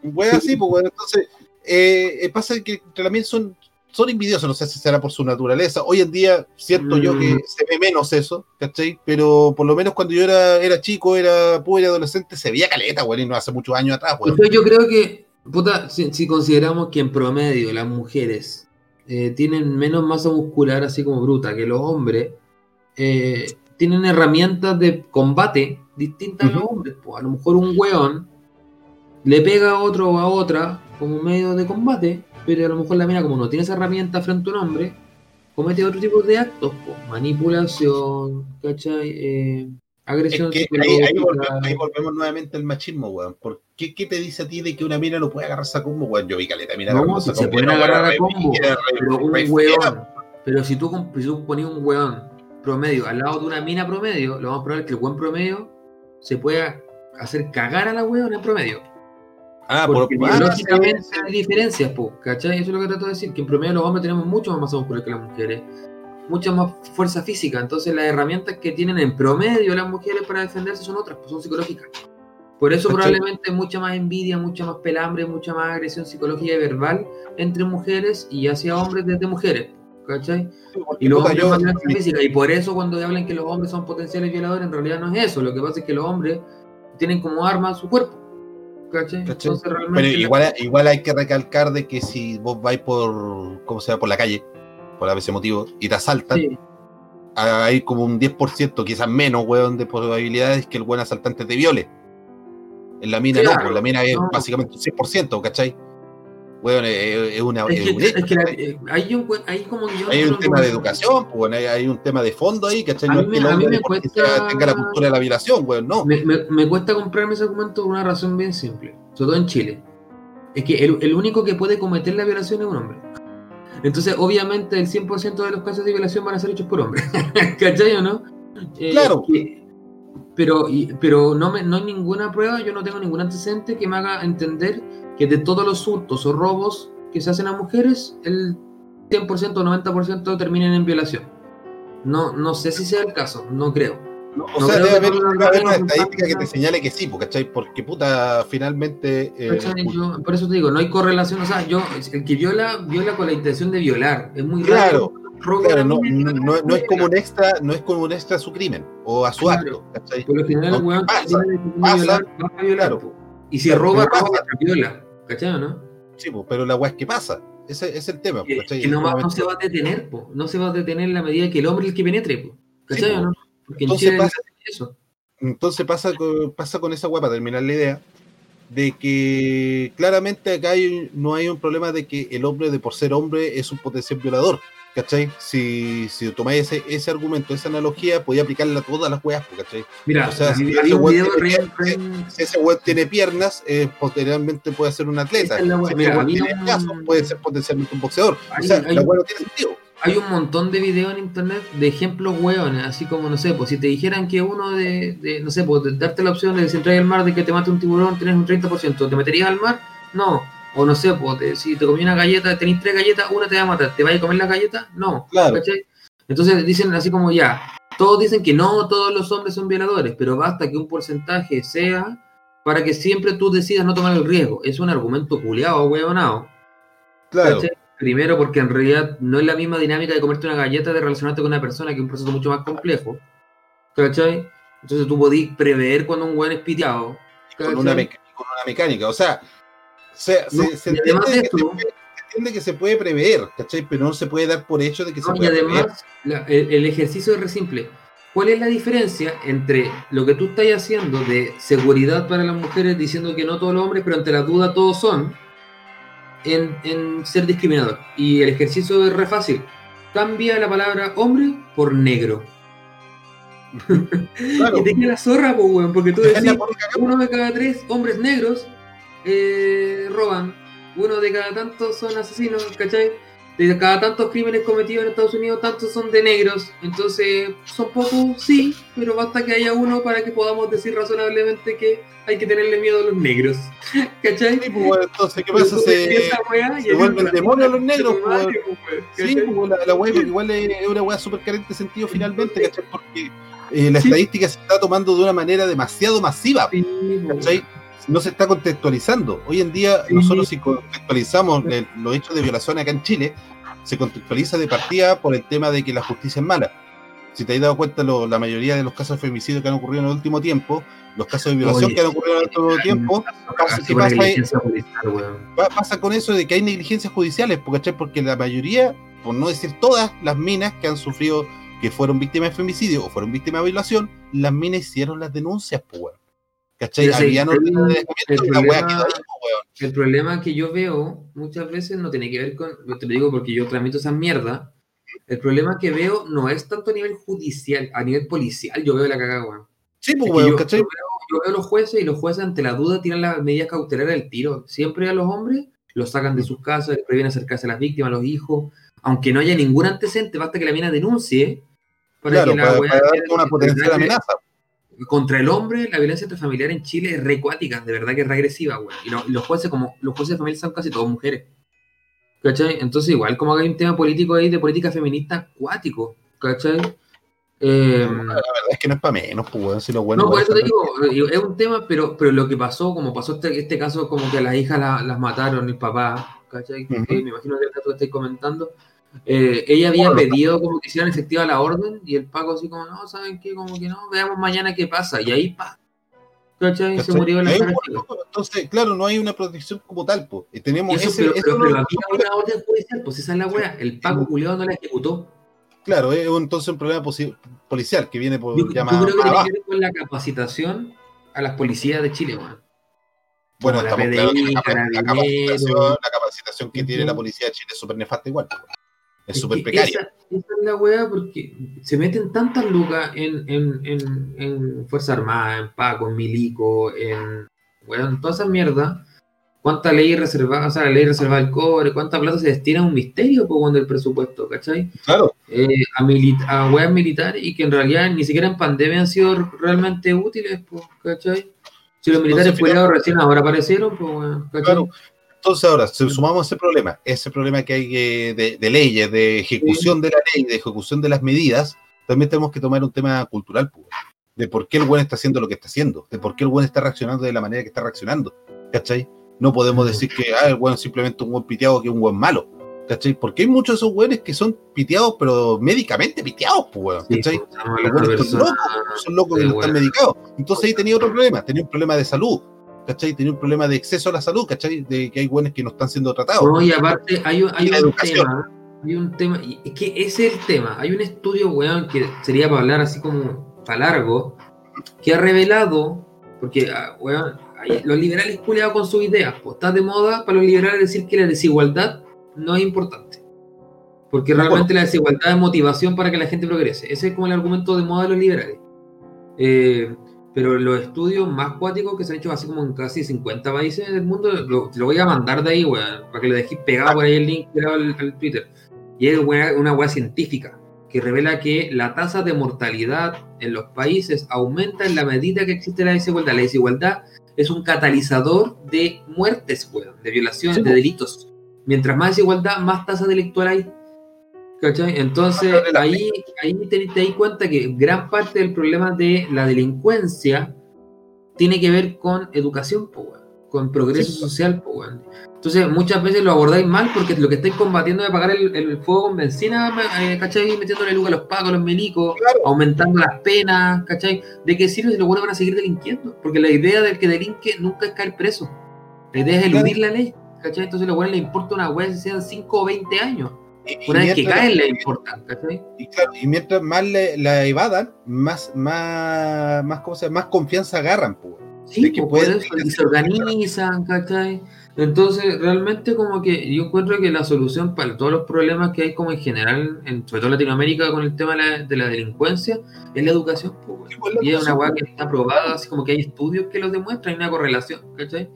Wea así, pues, bueno, entonces, eh, eh, pasa que minas son, son envidiosos, no sé si será por su naturaleza. Hoy en día siento yo que Mm. se ve menos eso, ¿cachai? Pero por lo menos cuando yo era, era chico, era pobre adolescente, se veía caleta, weón, y no hace muchos años atrás. Entonces yo creo que, puta, si, si consideramos que en promedio las mujeres eh, tienen menos masa muscular, así como bruta, que los hombres, eh, tienen herramientas de combate distintas a los hombres. Pues a lo mejor un weón le pega a otro o a otra como medio de combate, pero a lo mejor la mina, como no tiene esa herramienta frente a un hombre, comete otro tipo de actos, manipulación, ¿cachai? Eh, Es agresión que ahí, volvemos, ahí volvemos nuevamente al machismo, weón. ¿Por qué, qué te dice a ti de que una mina no puede agarrarse a combo, weón? Yo vi caleta, No, si se pueden era agarrar a combo, re- pero un re weón. Pero si tú, si tú ponías un weón promedio al lado de una mina promedio, lo más probable es que el weón promedio se pueda hacer cagar a la weona en promedio. Ah, por Porque ah, biológicamente sí, sí. hay diferencias, po, ¿cachai? Eso es lo que trato de decir, que en promedio los hombres tenemos mucho más masa muscular que las mujeres, mucha más fuerza física, entonces las herramientas que tienen en promedio las mujeres para defenderse son otras, pues son psicológicas. Por eso ¿Cachai? probablemente mucha más envidia, mucha más pelambre, mucha más agresión psicológica y verbal entre mujeres y hacia hombres desde mujeres, ¿cachai? Y los hombres yo- más violencia física. Y por eso cuando hablan que los hombres son potenciales violadores, en realidad no es eso. Lo que pasa es que los hombres tienen como arma su cuerpo. ¿Cachai? ¿Cachai? Entonces Pero igual, igual hay que recalcar de que si vos vais por, ¿cómo se llama? Por la calle, por ese motivo, y te asaltan, Sí, hay como un 10%, quizás menos, weón, de probabilidades que el buen asaltante te viole. En la mina no, Claro, pues la mina es no. básicamente un 100%, ¿cachai? Es, es una, es es que, un hecho, es que la- ¿cachai? eh, hay, un, hay como que yo Hay un tema de educación, pues, bueno, hay, hay un tema de fondo ahí, ¿cachai? A No mí es que a mí me cuesta- tenga la cultura de la violación, weón, no. Me, me- me cuesta comprarme ese argumento por una razón bien simple, sobre todo en Chile. Es que el, el único que puede cometer la violación es un hombre. Entonces, obviamente, el 100% de los casos de violación van a ser hechos por hombres. [laughs] ¿Cachai o no? Eh, Claro. que- pero y- pero no, me, no hay ninguna prueba, yo no tengo ningún antecedente que me haga entender que de todos los hurtos o robos que se hacen a mujeres, el 100% o 90% terminen en violación. No, no sé si sea el caso, no creo. No, o No sea, debe haber, una gobiernos estadística que te señale que sí, ¿cachai? Porque puta, finalmente. eh. Yo- por eso te digo, no hay correlación. O sea, yo, el que viola, viola con la intención de violar. Es muy Claro, raro. Claro, no, no, no- no es como un extra, no es como un extra a su crimen o a su Claro. acto. Por lo general, el weón pasa, pasa. violar, va a violar. Claro. Y si roba, roba, pasa. viola. ¿Cachai o no? Sí, pero la weá es que pasa. Ese, es el tema, Que, no, no se va a detener, po. no se va a detener en la medida que el hombre es el que penetre. Po. ¿Cachai Sí, o po. no? Porque en Entonces Chile pasa- es eso. Entonces pasa, con- pasa con esa weá, para terminar la idea, de que claramente acá hay- no hay un problema de que el hombre, de por ser hombre, es un potencial violador. ¿Cachai? Si, si tomáis ese, ese argumento, esa analogía, podía aplicarla a todas las weas, ¿cachai? Mira, O sea, si ese weón tiene re- piernas, tiene eh, posteriormente puede ser un atleta. Es Si Mira, tiene un- brazos, puede ser potencialmente un boxeador. Hay- o sea, hay la weá no tiene sentido. hay un montón de videos en internet de ejemplos hueones, así como, no sé, pues si te dijeran que uno de, de, no sé, pues darte la opción de si entras al mar de que te mate un tiburón, tenés un 30%, ¿te meterías al mar? No. O no sé, pues de- si te comí una galleta, tenés tres galletas, una te va a matar, ¿te vas a comer la galleta? No. Claro. ¿Cachai? Entonces dicen así como ya, todos dicen que no todos los hombres son violadores, pero basta que un porcentaje sea para que siempre tú decidas no tomar el riesgo. Es un argumento culiado, hueonado. Claro. ¿cachai? Primero porque en realidad no es la misma dinámica de comerte una galleta de relacionarte con una persona que es un proceso mucho más complejo. ¿Cachai? Entonces tú podís prever cuando un weón es piteado. con una, con una mecánica. O sea, se, se- No, se y además entiende de que esto- se puede, se entiende que se puede prever, ¿cachai? Pero no se puede dar por hecho de que se No, y puede prever. además, la- el, el ejercicio es re simple. ¿Cuál es la diferencia entre lo que tú estás haciendo de seguridad para las mujeres diciendo que no todos los hombres, pero ante la duda todos son, en, en ser discriminador? Y el ejercicio es re fácil. Cambia la palabra hombre por negro. [laughs] Claro. Y te queda la zorra, po, weón, porque tú decís, uno de cada tres hombres negros eh, roban, uno de cada tantos son asesinos, ¿cachai? De cada tantos crímenes cometidos en Estados Unidos, tantos son de negros. Entonces, son pocos, sí, pero basta que haya uno para que podamos decir razonablemente que hay que tenerle miedo a los negros. [laughs] ¿Cachai? Sí, pues, entonces, ¿qué pasa? Se, se vuelven demonios los negros, pues, pues, Sí, pues, la, la wea porque [laughs] igual es una weá súper carente de sentido finalmente, ¿cachai? Porque eh, la Sí. estadística se está tomando de una manera demasiado masiva, Sí, pues, ¿cachai? No se está contextualizando. Hoy en día, nosotros si contextualizamos los hechos de violación acá en Chile, se contextualiza de partida por el tema de que la justicia es mala. Si te has dado cuenta, lo- la mayoría de los casos de femicidio que han ocurrido en el último tiempo, los casos de violación Oye, que han ocurrido en el último tiempo, pasa- Así ¿qué con pasa pasa eso de que hay negligencias judiciales, ¿cachai? Porque la mayoría, por no decir todas las minas que han sufrido, que fueron víctimas de femicidio o fueron víctimas de violación, las minas hicieron las denuncias, pues. ¿Cachai? Pero el- de la problema- quedó ahí, weón. El problema que yo veo muchas veces no tiene que ver con, te lo digo porque yo tramito esa mierda. El problema que veo no es tanto a nivel judicial, a nivel policial yo veo la cagada, weón. Sí, pues, weón, yo, ¿cachai? yo veo, yo veo los jueces y los jueces ante la duda tiran las medidas cautelares del tiro. Siempre a los hombres los sacan de sus casas, les prohíben acercarse a las víctimas, a los hijos, aunque no haya ningún antecedente, basta que la mina denuncie para Claro, que la para, para una potencial amenaza. Contra el hombre, la violencia intrafamiliar en Chile es recuática, de verdad que es regresiva, güey. Y, lo- y los jueces, como los jueces de familia son casi todos mujeres. ¿Cachai? Entonces, igual, como hay un tema político ahí de política feminista acuático, ¿cachai? Eh, La verdad es que no es para menos, pues, si lo bueno. no, por eso te digo, eh, es un tema, pero, pero lo que pasó, como pasó este, este caso, como que a las hijas la- las mataron el papá, ¿cachai? Que me imagino que el caso que estáis comentando. Eh, ella había pedido como que hicieran efectiva la orden y el Paco así como, no, ¿saben qué? Como que no, veamos mañana qué pasa. Y ahí, pa, ¿cachai? Se murió la bueno, Entonces, claro, no hay una protección como tal, pues. Y tenemos eso, ese, pero, eso pero- no- pero había una orden judicial, pues esa es la wea. El Paco culiado no la ejecutó. Claro, es entonces un problema policial que viene por Yo, yo creo que tiene que ver con la capacitación a las policías de Chile, weón. Bueno, la PDI, la, capa- la Carabineros. capacitación, la capacitación que tiene Ujú. la policía de Chile es súper nefasta igual. Es súper que precaria. Esa, esa es la weá porque se meten tantas lucas en, en, en, en Fuerza Armada, en Paco, en Milico, en, weón, en toda esa mierda. ¿Cuánta ley reservada, o sea, la ley reservada del cobre, cuánta plata se destina a un misterio pues, cuando el presupuesto, ¿cachai? Claro, Eh, a, mili- a weas militares y que en realidad ni siquiera en pandemia han sido realmente útiles, pues, ¿cachai? Si los militares culiados recién ahora aparecieron, pues, ¿cachai? claro. Entonces ahora, si sumamos ese problema, ese problema que hay eh, de, de leyes, de ejecución de la ley, de ejecución de las medidas, también tenemos que tomar un tema cultural, pues, de por qué el buen está haciendo lo que está haciendo, de por qué el buen está reaccionando de la manera que está reaccionando, ¿cachai? No podemos decir que ah, el buen es simplemente un buen piteado que es un buen malo, ¿cachai? Porque hay muchos de esos buenos que son piteados, pero médicamente piteados, pues, weón, Sí, ¿cachai? pues, Los buenos son locos, son locos que no están medicados. Entonces ahí tenía otro problema, tenía un problema de salud, ¿cachai? Tenía un problema de exceso a la salud, ¿cachai? De que hay buenos que no están siendo tratados. No, y aparte hay, un- hay Y la un educación. tema, hay un tema, y es que ese es el tema. Hay un estudio, weón, que sería para hablar así como para largo, que ha revelado, porque, ah, weón, los liberales culeados con sus ideas, pues está de moda para los liberales decir que la desigualdad no es importante. Porque realmente la desigualdad es motivación para que la gente progrese. Ese es como el argumento de moda de los liberales. Eh, pero los estudios más cuáticos que se han hecho así como en casi 50 países del mundo, lo, lo voy a mandar de ahí, weón, para que lo dejéis pegado por ahí el link pegado al, al Twitter. Y es weá- una weá científica que revela que la tasa de mortalidad en los países aumenta en la medida que existe la desigualdad. La desigualdad es un catalizador de muertes, weón, de violaciones, Sí, de delitos. Mientras más desigualdad, más tasa delictual hay. ¿Cachai? Entonces, ahí, ahí te, te das cuenta que gran parte del problema de la delincuencia tiene que ver con educación, po, con progreso Sí, social. po. Entonces, muchas veces lo abordáis mal porque lo que estáis combatiendo es apagar el, el fuego con benzina, eh, ¿cachai? Metiéndole luz a los pagos, a los milicos, Claro. aumentando las penas, ¿cachai? ¿De qué sirve si los buenos van a seguir delinquiendo? Porque la idea del que delinque nunca es caer preso. La idea es eludir la ley, ¿cachai? Entonces a los buenos les importa una weá si sean 5 o 20 años. Y, y Una vez que caen le importan, ¿cachai? y claro, y mientras más le- la evadan, más, más, más, ¿cómo se llama? más confianza agarran, pues. Sí, de que pues, por pueden- eso, y se organizan, ¿cachai? Entonces, realmente como que yo encuentro que la solución para todos los problemas que hay como en general, en, sobre todo Latinoamérica con el tema de la, de la delincuencia, es la educación. pues, y es una weá que está probada, así como que hay estudios que lo demuestran, hay una correlación, ¿cachai?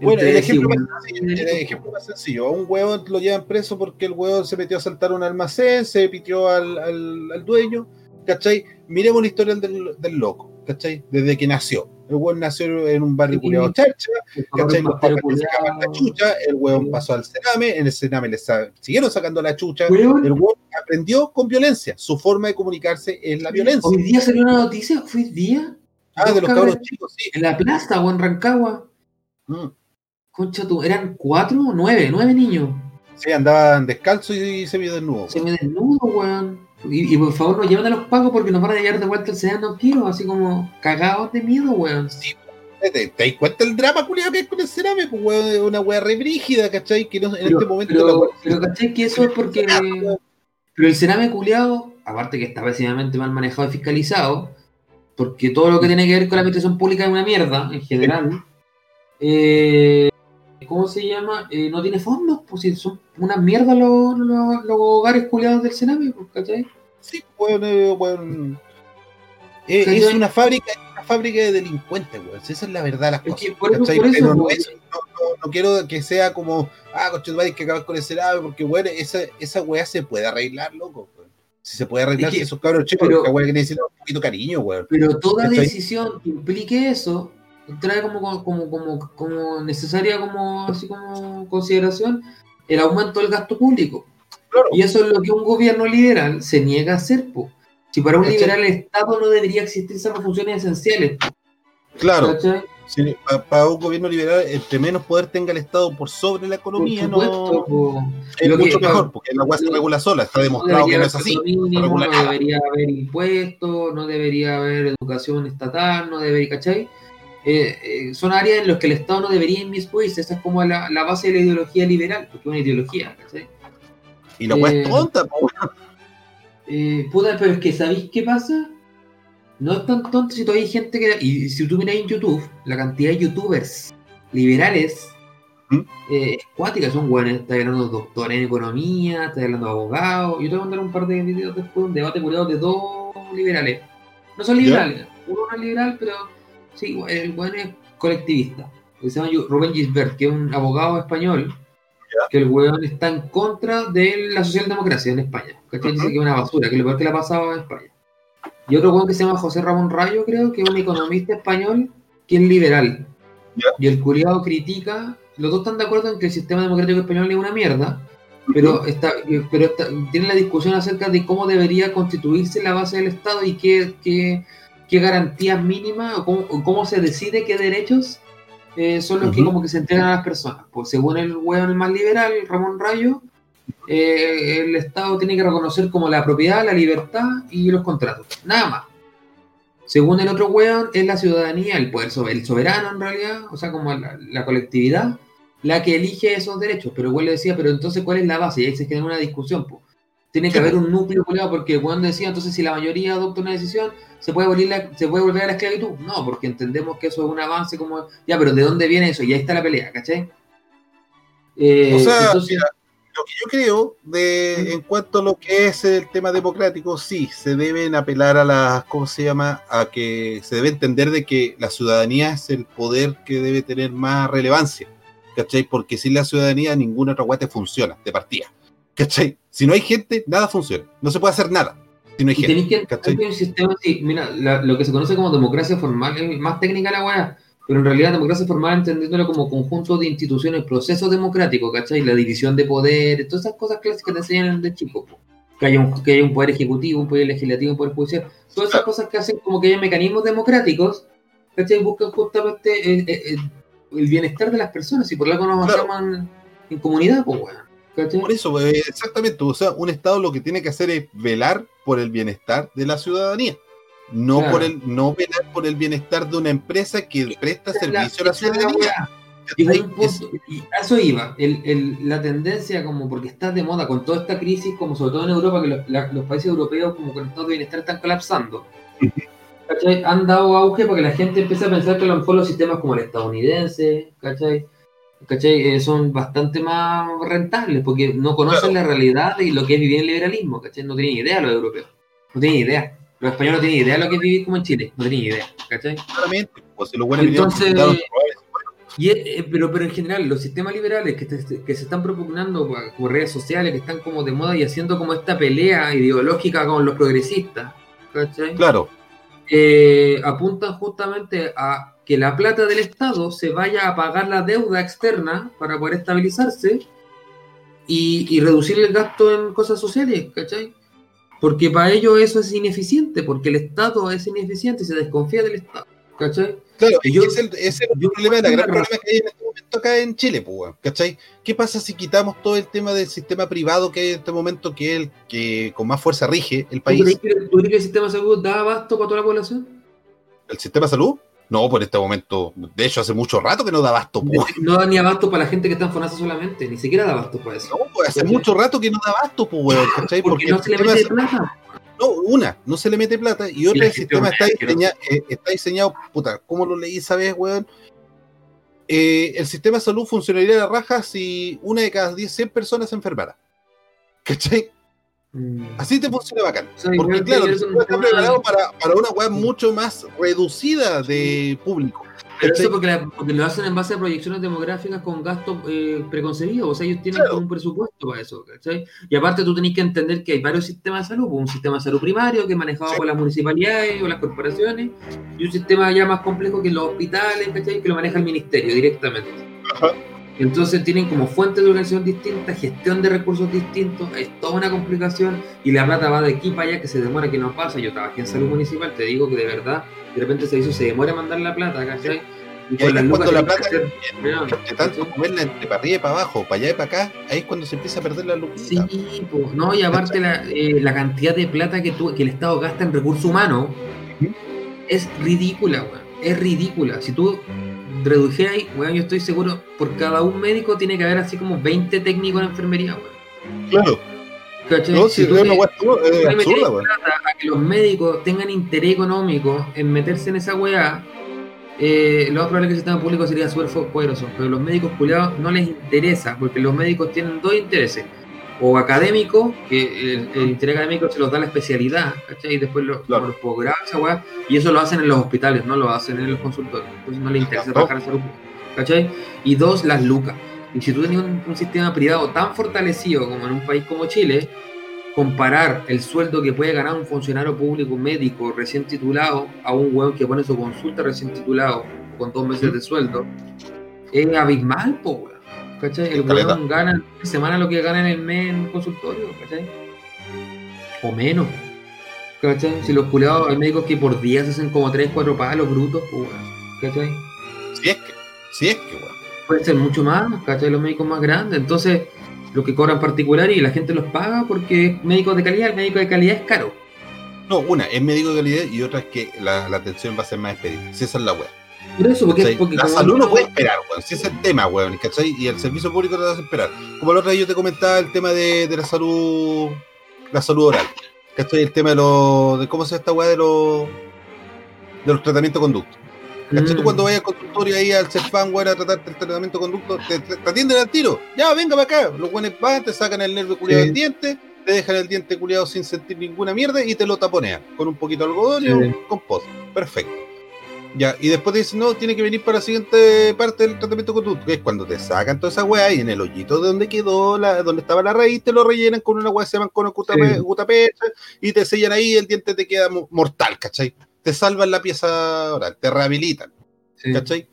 Bueno, el ejemplo, más el ejemplo más sencillo, a un huevón lo llevan preso porque el huevón se metió a saltar un almacén, se pitió al, al, al dueño, ¿cachai? Miremos la historia del, del loco, ¿cachai? Desde que nació. El huevón nació en un barrio Sí. culiado charcha, pues, ¿cachai? Los pero papás le sacaban la chucha, el huevón Sí. pasó al cename, en el cename le siguieron sacando la chucha, el huevón aprendió con violencia, su forma de comunicarse es la violencia. Hoy día salió una noticia, fue día, Ah, de los cabros cabros chicos, sí. en la plaza o en Rancagua. Mm, Concha tú, eran cuatro o nueve, nueve niños. Sí, andaban descalzos y semidesnudos. Semidesnudos, weón. Y, y por favor no lleven a los pagos porque nos van a llevar de vuelta el sedano quiero, así como cagados de miedo, weón. Sí, ¿Te, te cuenta el drama culiado que hay con el cerame? Pues, weón, es una weá re brígida, ¿cachai? Que no, en Pero, este momento pero, la pero ¿cachai? Que eso es porque. Pero el cename culiado, aparte que está pésimamente mal manejado y fiscalizado, porque todo lo que tiene que ver con la administración pública es una mierda, en general. eh, ¿Cómo se llama? Eh, no tiene fondos, pues si son una mierda los, los, los hogares culiados del cename, pues, ¿cachai? Sí, weón, eh, weón. Eh, ¿Cachai? es una fábrica, una fábrica de delincuentes, weón. Esa es la verdad las Es cosas. que por eso- ¿cachai? por eso, Pero no, weón. es- no- no- no quiero que sea como, ah, coche hay que acabar con el cerame, porque weón, esa, esa weá se puede arreglar, loco, weón. Si se puede arreglar, Es que- si esos cabros chicos, pero- que necesitan un poquito de cariño, weón. Pero toda decisión que implique eso trae como, como, como, como necesaria como así como consideración el aumento del gasto público. Claro. Y eso es lo que un gobierno liberal se niega a hacer. po. Si para un ¿Cachai? liberal el Estado no debería existir esas funciones esenciales. Claro, si- pa- para un gobierno liberal, entre menos poder tenga el Estado por sobre la economía, supuesto, no es Lo que- mucho mejor, porque la weá se regula sola, está No demostrado que no es así. mínimo, no debería haber impuestos, no debería haber educación estatal, no debería, ¿cachai? Eh, eh, son áreas en las que el Estado no debería inmiscuirse, esa es como la, la base de la ideología liberal, porque es una ideología, ¿cachai? Y la Eh, es tonta. Eh, puta, pero es que ¿sabéis qué pasa? No es tan tonto si todavía hay gente que... Y si tú miras en YouTube, la cantidad de youtubers liberales ¿Mm? eh, es cuática, son buenos, está hablando de doctores en economía, está hablando de abogados. Yo te voy a mandar un par de videos después, un debate curado de dos liberales. No son ¿Ya? liberales, uno no es liberal, pero sí, el buen es colectivista. Se llama Rubén Gisbert, que es un abogado español, que el weón está en contra de la socialdemocracia en España. ¿cachai? Dice que es una basura, que lo peor que le ha pasado en España. Y otro weón que se llama José Ramón Rayo, creo, que es un economista español que es liberal. Ya. Y el culiado critica, los dos están de acuerdo en que el sistema democrático español es una mierda, pero, está, pero está, tienen la discusión acerca de cómo debería constituirse la base del Estado y qué, qué, qué garantías mínimas o cómo, o cómo se decide qué derechos eh, son los que como que se entregan a las personas. Pues según el weón más liberal, Ramón Rayo, eh, el Estado tiene que reconocer como la propiedad, la libertad y los contratos. Nada más. Según el otro weón, es la ciudadanía, el poder el soberano en realidad, o sea, como la, la colectividad, la que elige esos derechos. Pero weón le decía, pero entonces, ¿cuál es la base? Y ahí se queda en una discusión. po. Tiene que haber un núcleo culiado, porque el weón decía, entonces, si la mayoría adopta una decisión, ¿se puede, volver la- ¿se puede volver a la esclavitud? No, porque entendemos que eso es un avance como... Ya, pero ¿de dónde viene eso? Y ahí está la pelea, ¿cachai? Eh, O sea, entonces- mira, lo que yo creo de en cuanto a lo que es el tema democrático, sí, se deben apelar a las, ¿cómo se llama? A que se debe entender de que la ciudadanía es el poder que debe tener más relevancia, ¿cachai? Porque sin la ciudadanía ninguna otra guate funciona, de partida, ¿cachai? Si no hay gente, nada funciona, no se puede hacer nada si no hay Y gente. tenéis que sistema así, mira, la- lo que se conoce como democracia formal es más técnica la weá, pero en realidad democracia formal entendiéndolo como conjunto de instituciones, proceso democrático, ¿cachai? La división de poder, todas esas cosas clásicas que te enseñan de chico. po. Que haya, un, que haya un poder ejecutivo, un poder legislativo, un poder judicial, todas esas cosas que hacen como que haya mecanismos democráticos, ¿cachai? Buscan justamente eh, eh, eh, el bienestar de las personas y por algo nos Claro. en comunidad, pues weón. ¿Cachai? Por eso, eh, exactamente, o sea, un Estado lo que tiene que hacer es velar por el bienestar de la ciudadanía. No, Claro. por el, no velar por el bienestar de una empresa que presta la- servicio a la ciudadanía. punto- y a eso iba, el, el- la tendencia como porque está de moda con toda esta crisis, como sobre todo en Europa, que los, la- los países europeos como con estados de bienestar están colapsando, ¿cachai? han dado auge para que la gente empiece a pensar que a lo mejor los sistemas como el estadounidense, ¿cachai? ¿Cachai? Eh, son bastante más rentables porque no conocen la realidad de lo que es vivir el liberalismo, ¿cachai? no tienen idea los europeos, no tienen idea. Los españoles no tienen idea de lo que es vivir como en Chile, no tienen idea, ¿cachai? Claramente, pues si buenos vinieron Entonces, Y, eh, pero, pero en general, los sistemas liberales que, te- que se están propugnando por redes sociales, que están como de moda y haciendo como esta pelea ideológica con los progresistas, ¿cachai? claro, Eh, apuntan justamente a que la plata del Estado se vaya a pagar la deuda externa para poder estabilizarse y, y reducir el gasto en cosas sociales, ¿cachai? Porque para ellos eso es ineficiente, porque el Estado es ineficiente y se desconfía del Estado, ¿cachai? Claro, yo- es el, es el yo problema, el gran problema que hay en este momento acá en Chile, pues, ¿cachai? ¿Qué pasa si quitamos todo el tema del sistema privado que hay en este momento, que es el que con más fuerza rige el ¿Tú país? tú crees que el sistema de salud da abasto para toda la población? ¿El sistema de salud? No, por este momento, de hecho, hace mucho rato que no da abasto, weón. [laughs] No da ni abasto para la gente que está en FONASA solamente, ni siquiera da abasto para eso. No, pues, hace mucho rato que no da abasto, pues, weón, ¿cachai? Porque Porque no se le mete plata. No, una, no se le mete plata y otra, el sistema está diseñado, eh, está diseñado, puta, ¿cómo lo leí esa vez, weón? Eh, el sistema de salud funcionaría a la raja si una de cada 10, 100 personas se enfermara. ¿Cachai? Mm. Así te funciona bacán. O sea, Porque claro, que el es un sistema está tema- preparado para, para una weá mucho más reducida de público. Pero eso porque, la- porque lo hacen en base a proyecciones demográficas con gastos eh, preconcebidos. O sea, ellos tienen Claro. un presupuesto para eso. ¿cachai? Y aparte tú tenés que entender que hay varios sistemas de salud. pues, Un sistema de salud primario que es manejado Sí. por las municipalidades o las corporaciones. Y un sistema ya más complejo que los hospitales, ¿cachai? que lo maneja el ministerio directamente. Ajá. Entonces tienen como fuentes de organización distintas, gestión de recursos distintos, es toda una complicación y la plata va de aquí para allá que se demora, que no pasa. Yo trabajé en salud municipal, te digo que de verdad, de repente el servicio se demora en mandar la plata, ¿cachai? Y ahí es cuando la plata, que hacer- Weón, de tanto comerla entre para arriba y para abajo, para allá y para acá, ahí es cuando se empieza a perder la luz. Sí, pues, no, y aparte la, eh, la cantidad de plata que, tú, que el Estado gasta en recursos humanos es ridícula, weón. Es ridícula. Si tú redujeras, ahí, weón, yo estoy seguro, por cada un médico tiene que haber así como 20 técnicos en enfermería, weón. Claro, ¿Cachai? no, Si si tú le- una weá absurda, weón. a que los médicos tengan interés económico en meterse en esa weá, eh, lo más probable es que el sistema público sería súper poderoso, pero los médicos culiados no les interesa, porque los médicos tienen dos intereses, o académico, que el, el interés académico se los da la especialidad, ¿cachai? Y después los, Claro. los posgrados, esa weá, y eso lo hacen en los hospitales, no lo hacen en los consultorios, entonces no les interesa trabajar en salud pública, ¿cachai? Y dos, las lucas. Y si tú tenías un, un sistema privado tan fortalecido como en un país como Chile, comparar el sueldo que puede ganar un funcionario público médico recién titulado a un weón que pone su consulta recién titulado con dos meses de sueldo, es abismal, po, weón. ¿Cachai? El weón gana en semana lo que gana en el mes en un consultorio, ¿cachai? O menos. ¿Cachai? Si los culiados, hay médicos que por día se hacen como 3, 4 palos brutos, pues. ¿Cachai? Si es que, si es que, weón. pueden ser mucho más, ¿cachai? Los médicos más grandes. Entonces, lo que cobran particular y la gente los paga porque es médico de calidad, el médico de calidad es caro. No, una es médico de calidad y otra es que la, la atención va a ser más expedita. Si esa es la weá. Por eso, porque, ¿cachai? porque La salud no puede esperar, weón. Si es el tema, weón. ¿cachai? Y el servicio público te hace esperar. Como la otra vez yo te comentaba el tema de, de la salud la salud oral. ¿Cachai? El tema de los. de cómo se esta weá de los. de los tratamientos de conducto. ¿Cachai? Tú Mm. cuando vayas al consultorio ahí al CEFAN, weón, a tratarte el tratamiento de conducto, te, te- atienden al tiro. Ya, venga para acá. Los buenos van, te sacan el nervio culiado Sí. del diente, te dejan el diente culiado sin sentir ninguna mierda y te lo taponean con un poquito de algodón y un compost. Perfecto. Ya, y después te dicen, no, tiene que venir para la siguiente parte del tratamiento de conducto, que es cuando te sacan toda esa weá y en el hoyito de donde quedó, la, donde estaba la raíz, te lo rellenan con una weá se llaman con Sí. gutapecha y te sellan ahí el diente te queda mo- mortal, ¿cachai? Te salvan la pieza oral, te rehabilitan. Sí. ¿cachai?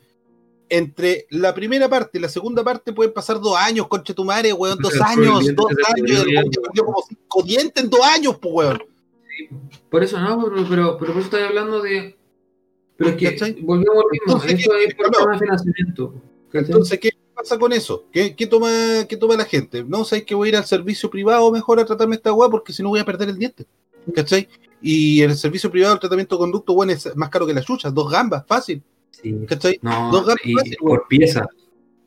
Entre la primera parte y la segunda parte pueden pasar dos años, concha tu madre, weón, dos [laughs] años, dos años, el weón perdió como cinco dientes en dos años, pues weón. Por eso no, pero, pero, pero por eso estoy hablando de. Pero es que ¿Cachai? volvemos al mismo. Entonces, Eso ¿qué- es por no, no. tema de financiamiento. ¿cachai? Entonces, ¿qué pasa con eso? ¿Qué, qué toma, ¿Qué toma la gente? No, sabes que voy a ir al servicio privado mejor a tratarme esta weá porque si no voy a perder el diente. ¿Cachai? Y el servicio privado, el tratamiento de conducto, bueno, es más caro que las chuchas, dos gambas, fácil. Sí. ¿Cachai? No, Dos y- fácil, por pieza.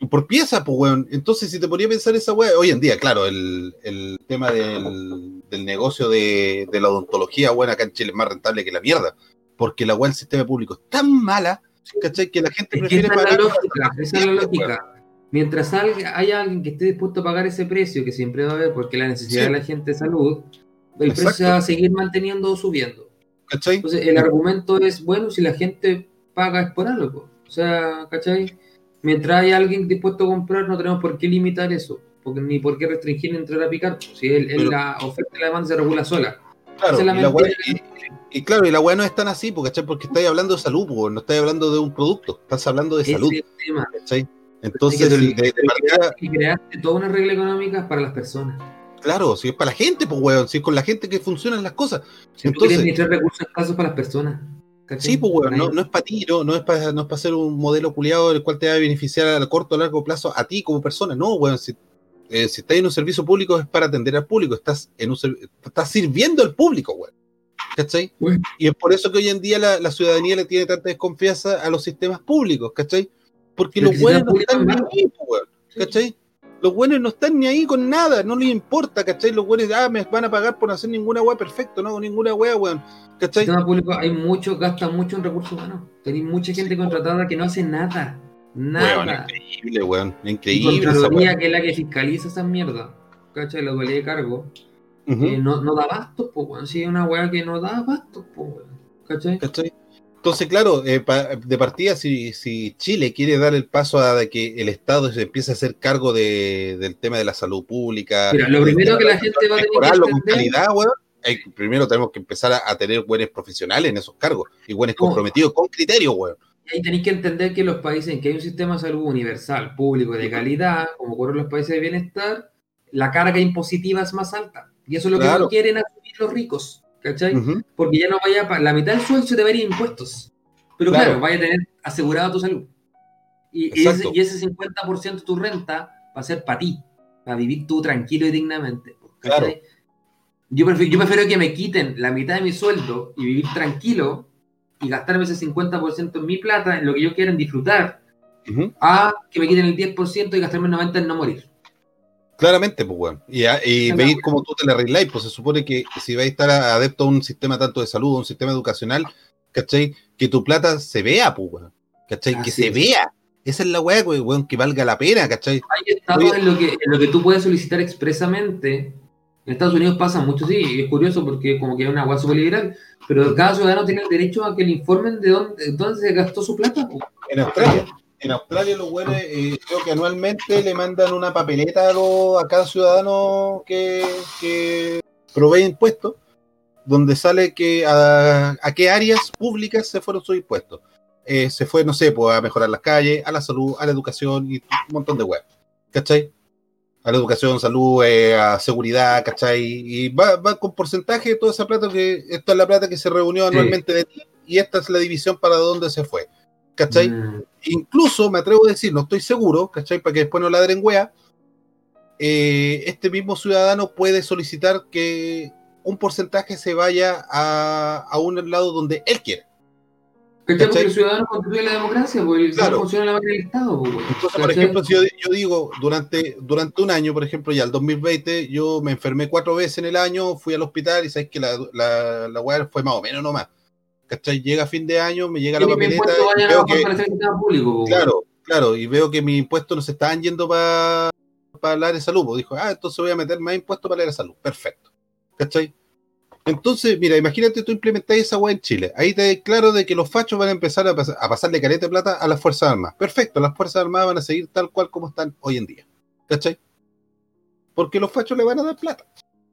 por pieza, pues, weón. Entonces, si te ponía a pensar esa weá, hoy en día, claro, el, el tema del, del negocio de, de la odontología, weón, acá en Chile es más rentable que la mierda. Porque la weá del sistema público es tan mala, ¿cachai? Que la gente Es prefiere esa es la lógica, esa es la weón. lógica. Mientras salga- haya alguien que esté dispuesto a pagar ese precio, que siempre va a haber, porque la necesidad Sí. de la gente es salud, el Exacto. precio se va a seguir manteniendo o subiendo. ¿Cachai? Entonces, el argumento es, bueno, si la gente paga es por algo. O sea, ¿cachai? Mientras haya alguien dispuesto a comprar, no tenemos por qué limitar eso, porque ni por qué restringir entrar a picar. Si el, el- Pero- la oferta y la demanda se regula sola. Claro, la y, la weá- mentira. y- y claro, y la weá no es tan así, porque, porque estáis hablando de salud, no estáis hablando de un producto, estás hablando de salud, es el tema. ¿cachai? Así Entonces, que tú- si de- de partida- y creaste toda una regla económica para las personas. claro, si es para la gente, pues weón, si es con la gente que funcionan las cosas. Si tú Entonces- quieres administrar recursos escasos para las personas. Sí, pues, weón, no, no es para ti, no, no es para no es para ser un modelo culiado el cual te va a beneficiar a corto o largo plazo a ti como persona. No, weón, si, eh, si estás en un servicio público es para atender al público, estás, en un, estás sirviendo al público, weón. ¿Cachai? Weón. Y es por eso que hoy en día la, la ciudadanía le tiene tanta desconfianza a los sistemas públicos, ¿cachai? Porque Pero los buenos no están ni ahí, weón, ¿cachai? Los buenos no están ni ahí con nada, no les importa, ¿cachai? Los buenos, ah, me van a pagar por no hacer ninguna weá, perfecto, no ninguna weá, weón, El ¿cachai? sistema público hay mucho, gasta mucho en recursos humanos. Tenéis mucha gente contratada que no hace nada. Weón, Nada. increíble, weón, increíble esa Contraloría, weá. que es la que fiscaliza esas mierdas. ¿Cachai? La dualidad de cargo. Ujú. eh, no, no da bastos, pues, weón. Sí, es una weá que no da bastos, pues, weón. ¿Cachai? ¿Cachai? Entonces, claro, eh, pa- de partida, si, si Chile quiere dar el paso a que el Estado se empiece a hacer cargo de- del tema de la salud pública, Mira, lo primero que la gente va a tener que con calidad, weón, eh, primero tenemos que empezar a, a tener buenos profesionales en esos cargos y buenos comprometidos con criterio, weón. Y ahí tenéis que entender que los países en que hay un sistema de salud universal, público y de calidad, como ocurre en los países de bienestar, la carga impositiva es más alta. Y eso es lo que Claro. no quieren asumir los ricos, ¿cachai? Ujú. Porque ya no vaya pa- la mitad del sueldo se te va a ir en impuestos. Pero Claro. claro, vaya a tener asegurada tu salud. Y, y ese, y ese 50% de tu renta va a ser para ti, para vivir tú tranquilo y dignamente. ¿cachai? Yo, prefiero, yo prefiero que me quiten la mitad de mi sueldo y vivir tranquilo y gastarme ese 50% en mi plata, en lo que yo quiera en disfrutar, Ujú. a que me quiten el 10% y gastarme el 90% en no morir. Claramente, pues, weón. Y, y veis cómo tú te la arregláis, pues se supone que si vais a estar adepto a un sistema tanto de salud, a un sistema educacional, ¿cachai? Que tu plata se vea, pues, weón. ¿Cachai? que Así se es. vea. Esa es la weá, weón, weón, que valga la pena, ¿cachai? Hay estados en lo, que, en lo que tú puedes solicitar expresamente. En Estados Unidos pasa mucho, sí, y es curioso porque como que es una agua súper liberal, pero cada ciudadano tiene el derecho a que le informen de dónde, dónde se gastó su plata. En Australia. En Australia los güeyes, eh, creo que anualmente le mandan una papeleta a, cada ciudadano que, que provee impuestos, donde sale que a, qué áreas públicas se fueron sus impuestos. Eh, se fue, no sé, pues a mejorar las calles, a la salud, a la educación y un montón de weas. ¿Cachai? A la educación, salud, eh, a seguridad, ¿cachai? Y va, va con porcentaje de toda esa plata que, esta es la plata que se reunió Sí. anualmente de ti y esta es la división para dónde se fue. ¿Cachai? Mm, incluso me atrevo a decir, no estoy seguro, ¿cachai? Para que después no ladren wea, eh, este mismo ciudadano puede solicitar que un porcentaje se vaya a, a un lado donde él quiere. ¿Cachai? Porque el ciudadano construye la democracia, porque el Claro. funciona la máquina del Estado. güey. Entonces, por ejemplo, si yo, yo digo, durante, durante un año, por ejemplo, ya el 2020, yo me enfermé cuatro veces en el año, fui al hospital y sabes que la, la, la weá fue más o menos nomás. ¿Cachai? Llega fin de año, me llega la papeleta y veo que, público. güey. Claro, claro, y veo que mis impuestos no se estaban yendo para el área de salud. pues Dijo, ah, entonces voy a meter más impuestos para el área de salud. Perfecto. ¿Cachai? Entonces, mira, imagínate tú implementás esa weá en Chile. Ahí te das claro de que los fachos van a empezar a, pas- a pasarle careta de plata a las Fuerzas Armadas. Perfecto, las Fuerzas Armadas van a seguir tal cual como están hoy en día. ¿Cachai? Porque los fachos le van a dar plata.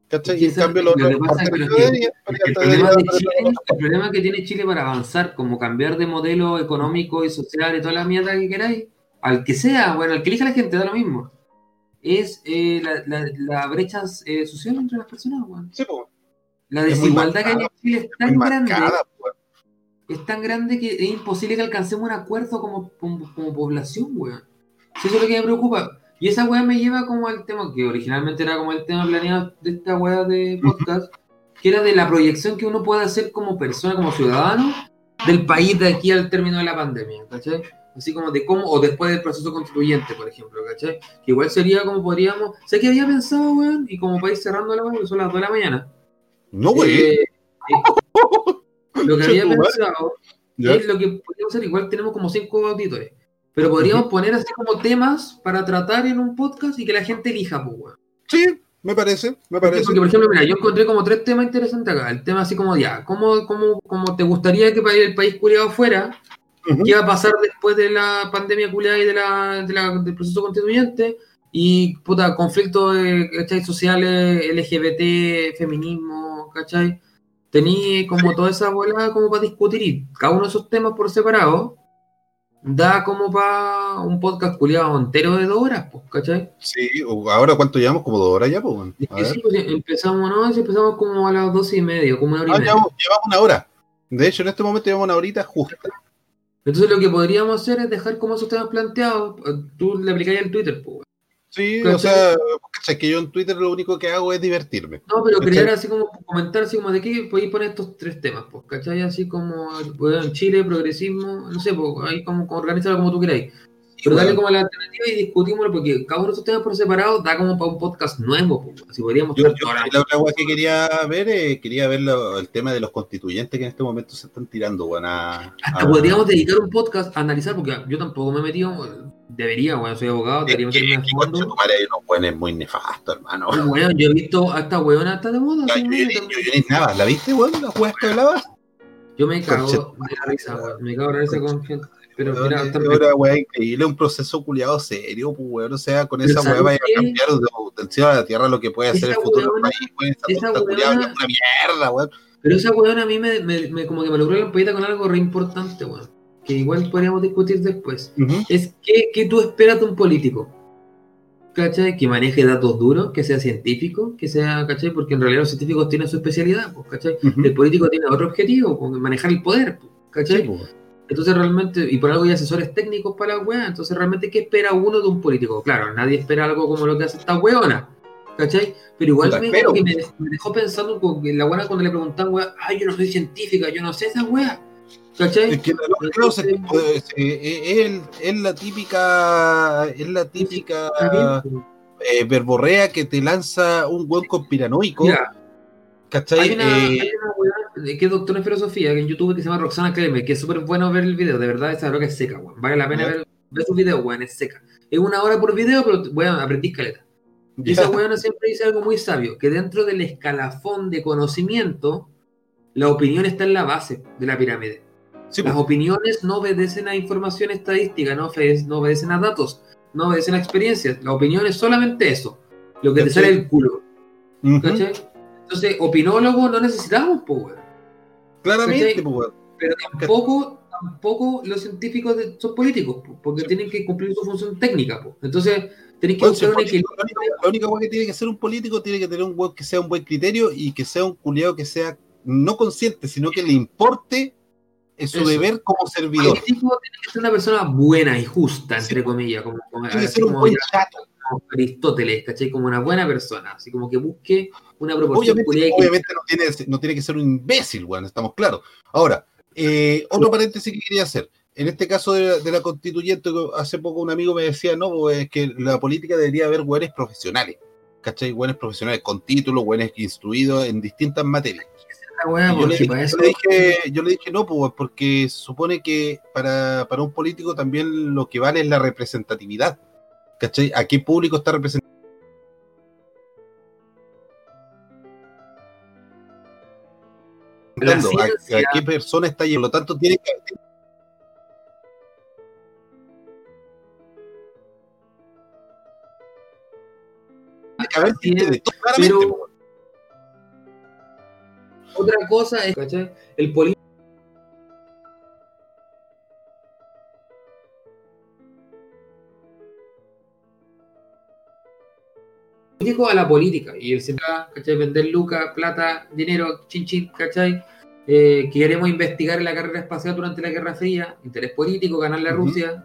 ¿Cachai? Y en cambio los lo que los de El problema, de para- Chile, el problema que tiene Chile para avanzar, como cambiar de modelo económico y social y toda la mierda que queráis, al que sea, bueno, al que elija la gente, da lo mismo, es eh, la, la, la brecha eh, social entre las personas, weón. Sí, po, La Es desigualdad que hay en Chile es tan grande, marcada, po. es tan grande que es imposible que alcancemos un acuerdo como, como, como población, weón. Si eso es lo que me preocupa. Y esa weá me lleva como al tema, que originalmente era como el tema planeado de esta weá de podcast, que era de la proyección que uno puede hacer como persona, como ciudadano, del país de aquí al término de la pandemia, ¿cachai? Así como de cómo, o después del proceso constituyente, por ejemplo, ¿cachai? Que igual sería como podríamos, sé que había pensado, weón, y como país cerrando la weá, son las 2 de la mañana. No, güey. Eh, eh, [laughs] lo que había pensado Ya. es lo que podríamos hacer, igual tenemos como cinco auditores, pero podríamos poner así como temas para tratar en un podcast y que la gente elija, pues, weón. Sí, me parece, me parece. porque, por ejemplo, mira, yo encontré como tres temas interesantes acá. El tema así como, ya, ¿cómo, cómo, cómo te gustaría que el país culiado fuera? Ujú. ¿Qué va a pasar después de la pandemia culiada y de la, de la- del proceso constituyente? Y, puta, conflictos eh, sociales, LGBT, feminismo, ¿cachai? Tení como toda esa bola como para discutir y cada uno de esos temas por separado da como para un podcast culiado entero de dos horas, pues, ¿cachai? Sí, ahora cuánto llevamos, como dos horas ya, pues, A sí, pues, empezamos, ¿no? Empezamos como a las doce y media, como una hora y Ah, media. llevamos, llevamos una hora. De hecho, en este momento llevamos una horita justa. Entonces lo que podríamos hacer es dejar como esos temas planteados. Tú le aplicáis el Twitter, pues. Sí, Pero o sea, que yo en Twitter lo único que hago es divertirme. No, pero ¿Cachai? crear así como comentar así como de qué podéis poner estos tres temas, pues, ¿cachai? Así como bueno, Chile, progresismo, no sé, pues ahí como, como organizarlo como tú queráis. Pero bueno. dale como la alternativa y discutímoslo, porque cada uno de esos temas por separado da como para un podcast nuevo, pues. Así podríamos Yo, yo- la- otra cosa que quería ver, eh, quería ver lo- el tema de los constituyentes que en este momento se están tirando, weón, a- Hasta a- podríamos dedicar un podcast a analizar, porque yo tampoco me he metido, debería, bueno, soy abogado, Es debería que, meterme a que fondo. concha tu madre, hay unos buenos muy nefastos, hermano. Weón, yo he visto a esta weona, está de moda. Yo, yo, nada, ¿la viste, weón? ¿La jugaste que hablaba? Yo me cago de la risa, weón. Me cago de la risa con gente. Pero Weón, mira, es también- weá increíble, un proceso culiado serio, pues, weón. O sea, con esa weá ¿sabes vaya a cambiar de- del cielo a la tierra lo que puede hacer el futuro del país, weón. Esa esa es una mierda, weón. Pero esa weón a mí me, me- me- como que me logró la ampolleta con algo re importante, weón. Que igual podríamos discutir después. Es que, que tú esperas de un político. ¿Cachai? Que maneje datos duros, que sea científico, que sea, ¿cachai? Porque en realidad los científicos tienen su especialidad, pues, ¿cachai? El político tiene otro objetivo, pues, manejar el poder, pues, ¿cachai? Sí, pues. Entonces realmente, y por algo hay asesores técnicos para la weá, entonces realmente, ¿qué espera uno de un político? Claro, nadie espera algo como lo que hace esta weona, ¿cachai? Pero igual me, que me, dejó- pensando con que la weona cuando le preguntan, weá, ay, yo no soy científica, yo no sé esa weá, ¿cachai? Es que la se- pues, eh, es, es la típica, es la típica eh, verborrea que te lanza un weón conspiranoico, Mira, ¿cachai? hay una, Eh, hay una weá que es doctora en filosofía que en YouTube que se llama Roxana Cleme, que es súper bueno ver el video, de verdad esa droga es seca, weón. Vale la pena Ya. ver, ver sus videos, weón, es seca. Es una hora por video, pero weón, aprendí caleta. Y esa weona siempre dice algo muy sabio, que dentro del escalafón de conocimiento, la opinión está en la base de la pirámide. Sí, Las opiniones no obedecen a información estadística, no, no obedecen a datos, no obedecen a experiencias. La opinión es solamente eso, lo que te sale del culo. Ujú. ¿cachai? Entonces, opinólogos no necesitamos, pues, weón. Claramente, ¿Cachai? pues. Pero tampoco, tampoco los científicos de- son políticos, po, porque tienen que cumplir su función técnica. po. Entonces, tenéis que buscar el un equilibrio. la única- weá que tiene que ser un político tiene que tener un weón que sea un buen criterio y que sea un culiado que sea no consciente, sino que le importe en su Eso. deber como servidor. político tiene que ser una persona buena y justa, entre Sí. comillas, como, como- Tiene que ser un buen ya- chato. Como Aristóteles, ¿cachai? Como una buena persona, así como que busque una proporción Obviamente, obviamente no, tiene, no tiene que ser un imbécil, weón, estamos claros. Ahora, eh, otro paréntesis que quería hacer. En este caso de, la- de la constituyente, hace poco un amigo me decía, no, pues, es que la política debería haber güeyes profesionales, ¿cachai? Güeyes profesionales con títulos, güeyes instruidos en distintas materias. yo, le, yo dije, yo le dije, no, pues, porque se supone que para, para un político también lo que vale es la representatividad, ¿cachai? ¿A qué público está representando? ¿A, a qué persona está yendo? Por lo tanto, tiene que, haber de todo, claramente, pero- otra cosa es, ¿cachai? El político a la política y el siempre, ¿cachai? Vender lucas, plata, dinero, chin chin, ¿cachai? Eh, que queremos investigar en la carrera espacial durante la Guerra Fría, interés político, ganarle a. Rusia,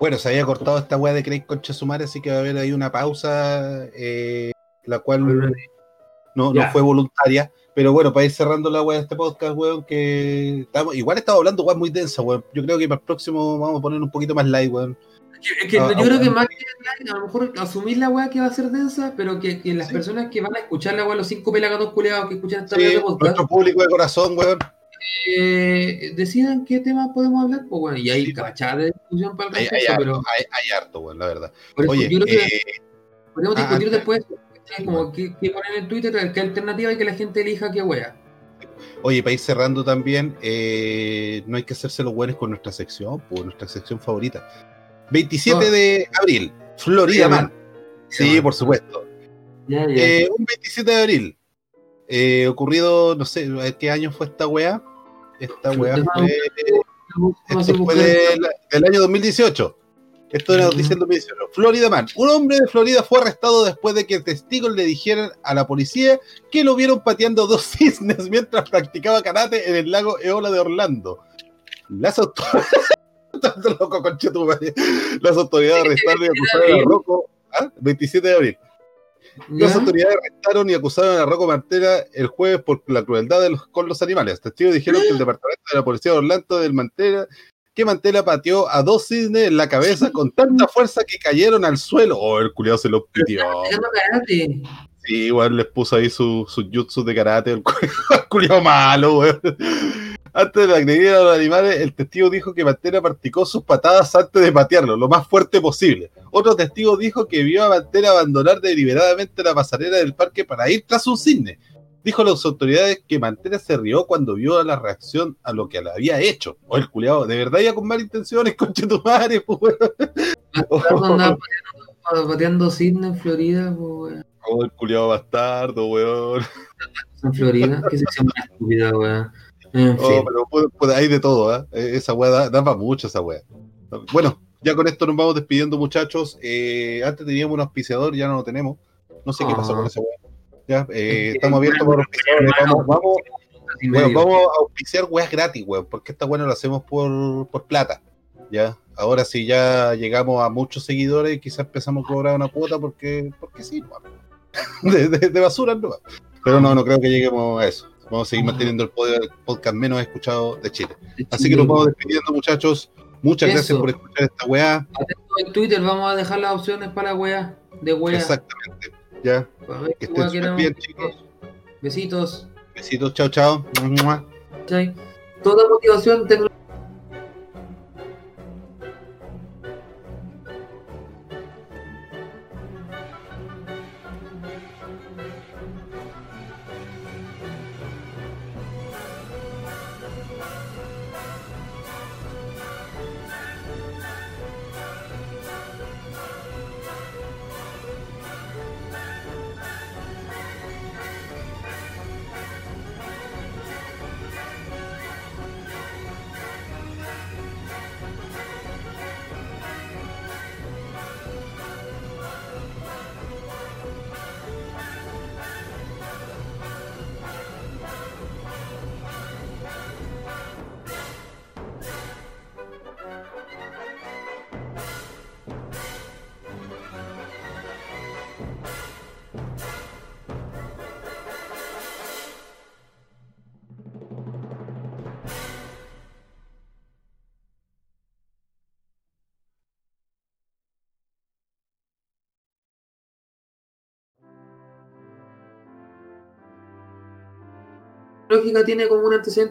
Bueno, se había cortado esta weá de Craig Concha Sumare, así que va a haber ahí una pausa, eh, la cual no, no fue voluntaria. Pero bueno, para ir cerrando la weá de este podcast, weón, que estamos, igual estamos hablando weá muy densa, weón. Yo creo que para el próximo vamos a poner un poquito más light, weón. Es que Ah, yo creo ah, que ah. más que a lo mejor asumir la weá que va a ser densa, pero que, que las Sí. personas que van a escuchar la weá, los cinco pelagatos culeados que escuchan esta Sí, mierda de podcast, nuestro público de corazón, weón. eh, decidan qué temas podemos hablar, pues bueno, y hay Sí, cachada de discusión para el Hay, hay harto, pero hay, hay harto, weón, la verdad. eso Oye, yo creo que eh, podríamos ah, discutir ah, después, como qué, qué poner en Twitter, qué alternativa y que la gente elija qué wea. Oye, para ir cerrando también, eh, no hay que hacerse los buenos con nuestra sección, por nuestra sección favorita. 27 No. de abril, Florida Sí, Man. Sí, por supuesto. Eh, un 27 de abril, eh, ocurrido, no sé, ¿a ¿qué año fue esta weá? Esta weá fue, esto fue del, del año 2018. Esto es la noticia del 2018. Florida Man. Un hombre de Florida fue arrestado después de que testigos le dijeran a la policía que lo vieron pateando dos [laughs] cisnes mientras practicaba karate en el lago Eola de Orlando. Las autoridades. Tanto loco, conchetumare. Las autoridades arrestaron y acusaron a Rocco. ¿ah? 27 de abril. Las ¿Ya? autoridades arrestaron y acusaron a Rocco Mantera el jueves por la crueldad de los, con los animales. Testigos dijeron que el departamento de la policía de Orlando del Mantera que Mantela pateó a dos cisnes en la cabeza con tanta fuerza que cayeron al suelo. Oh, el culiado se los pidió. Sí, igual les puso ahí su, su jutsu de karate, el [laughs] culiado malo, weón. Antes de agredir a los animales, el testigo dijo que Mantera practicó sus patadas antes de patearlo, lo más fuerte posible. Otro testigo dijo que vio a Mantera abandonar deliberadamente la pasarela del parque para ir tras un cisne. Dijo a las autoridades que Mantera se rió cuando vio la reacción a lo que le había hecho. O el culiado, de verdad ya con malas intenciones, [laughs] conche tu madre, pues, [laughs] pateando, cisne en Florida, pues, weón. Oh, el culiado bastardo, weón. En Florida, qué sección más estúpida, weón. En Oh, pero hay de todo, ¿ah? Eh, Esa weá da, da para mucho, esa weá. Bueno, ya con esto nos vamos despidiendo, muchachos. Eh, antes teníamos un auspiciador, ya no lo tenemos. No sé qué pasó Ah. con esa weá. Ya, eh, estamos abiertos para auspiciadores. Vamos, vamos, a auspiciar weas gratis, weón, porque esta weá no lo hacemos por, por plata. Ya, ahora sí ya llegamos a muchos seguidores, quizás empezamos a cobrar una cuota porque, porque sí, [laughs] de- de basura, no. Pero no, no creo que lleguemos a eso. Vamos a seguir manteniendo el podcast menos escuchado de Chile. Así que nos vamos despidiendo, muchachos. Muchas gracias por escuchar esta weá. Atento en Twitter, vamos a dejar las opciones para la weá. De weá. Exactamente. Ya, ver que estén bien, chicos. Besitos. Besitos, chao, chao. Toda motivación tengo. Lógica tiene como un antecedente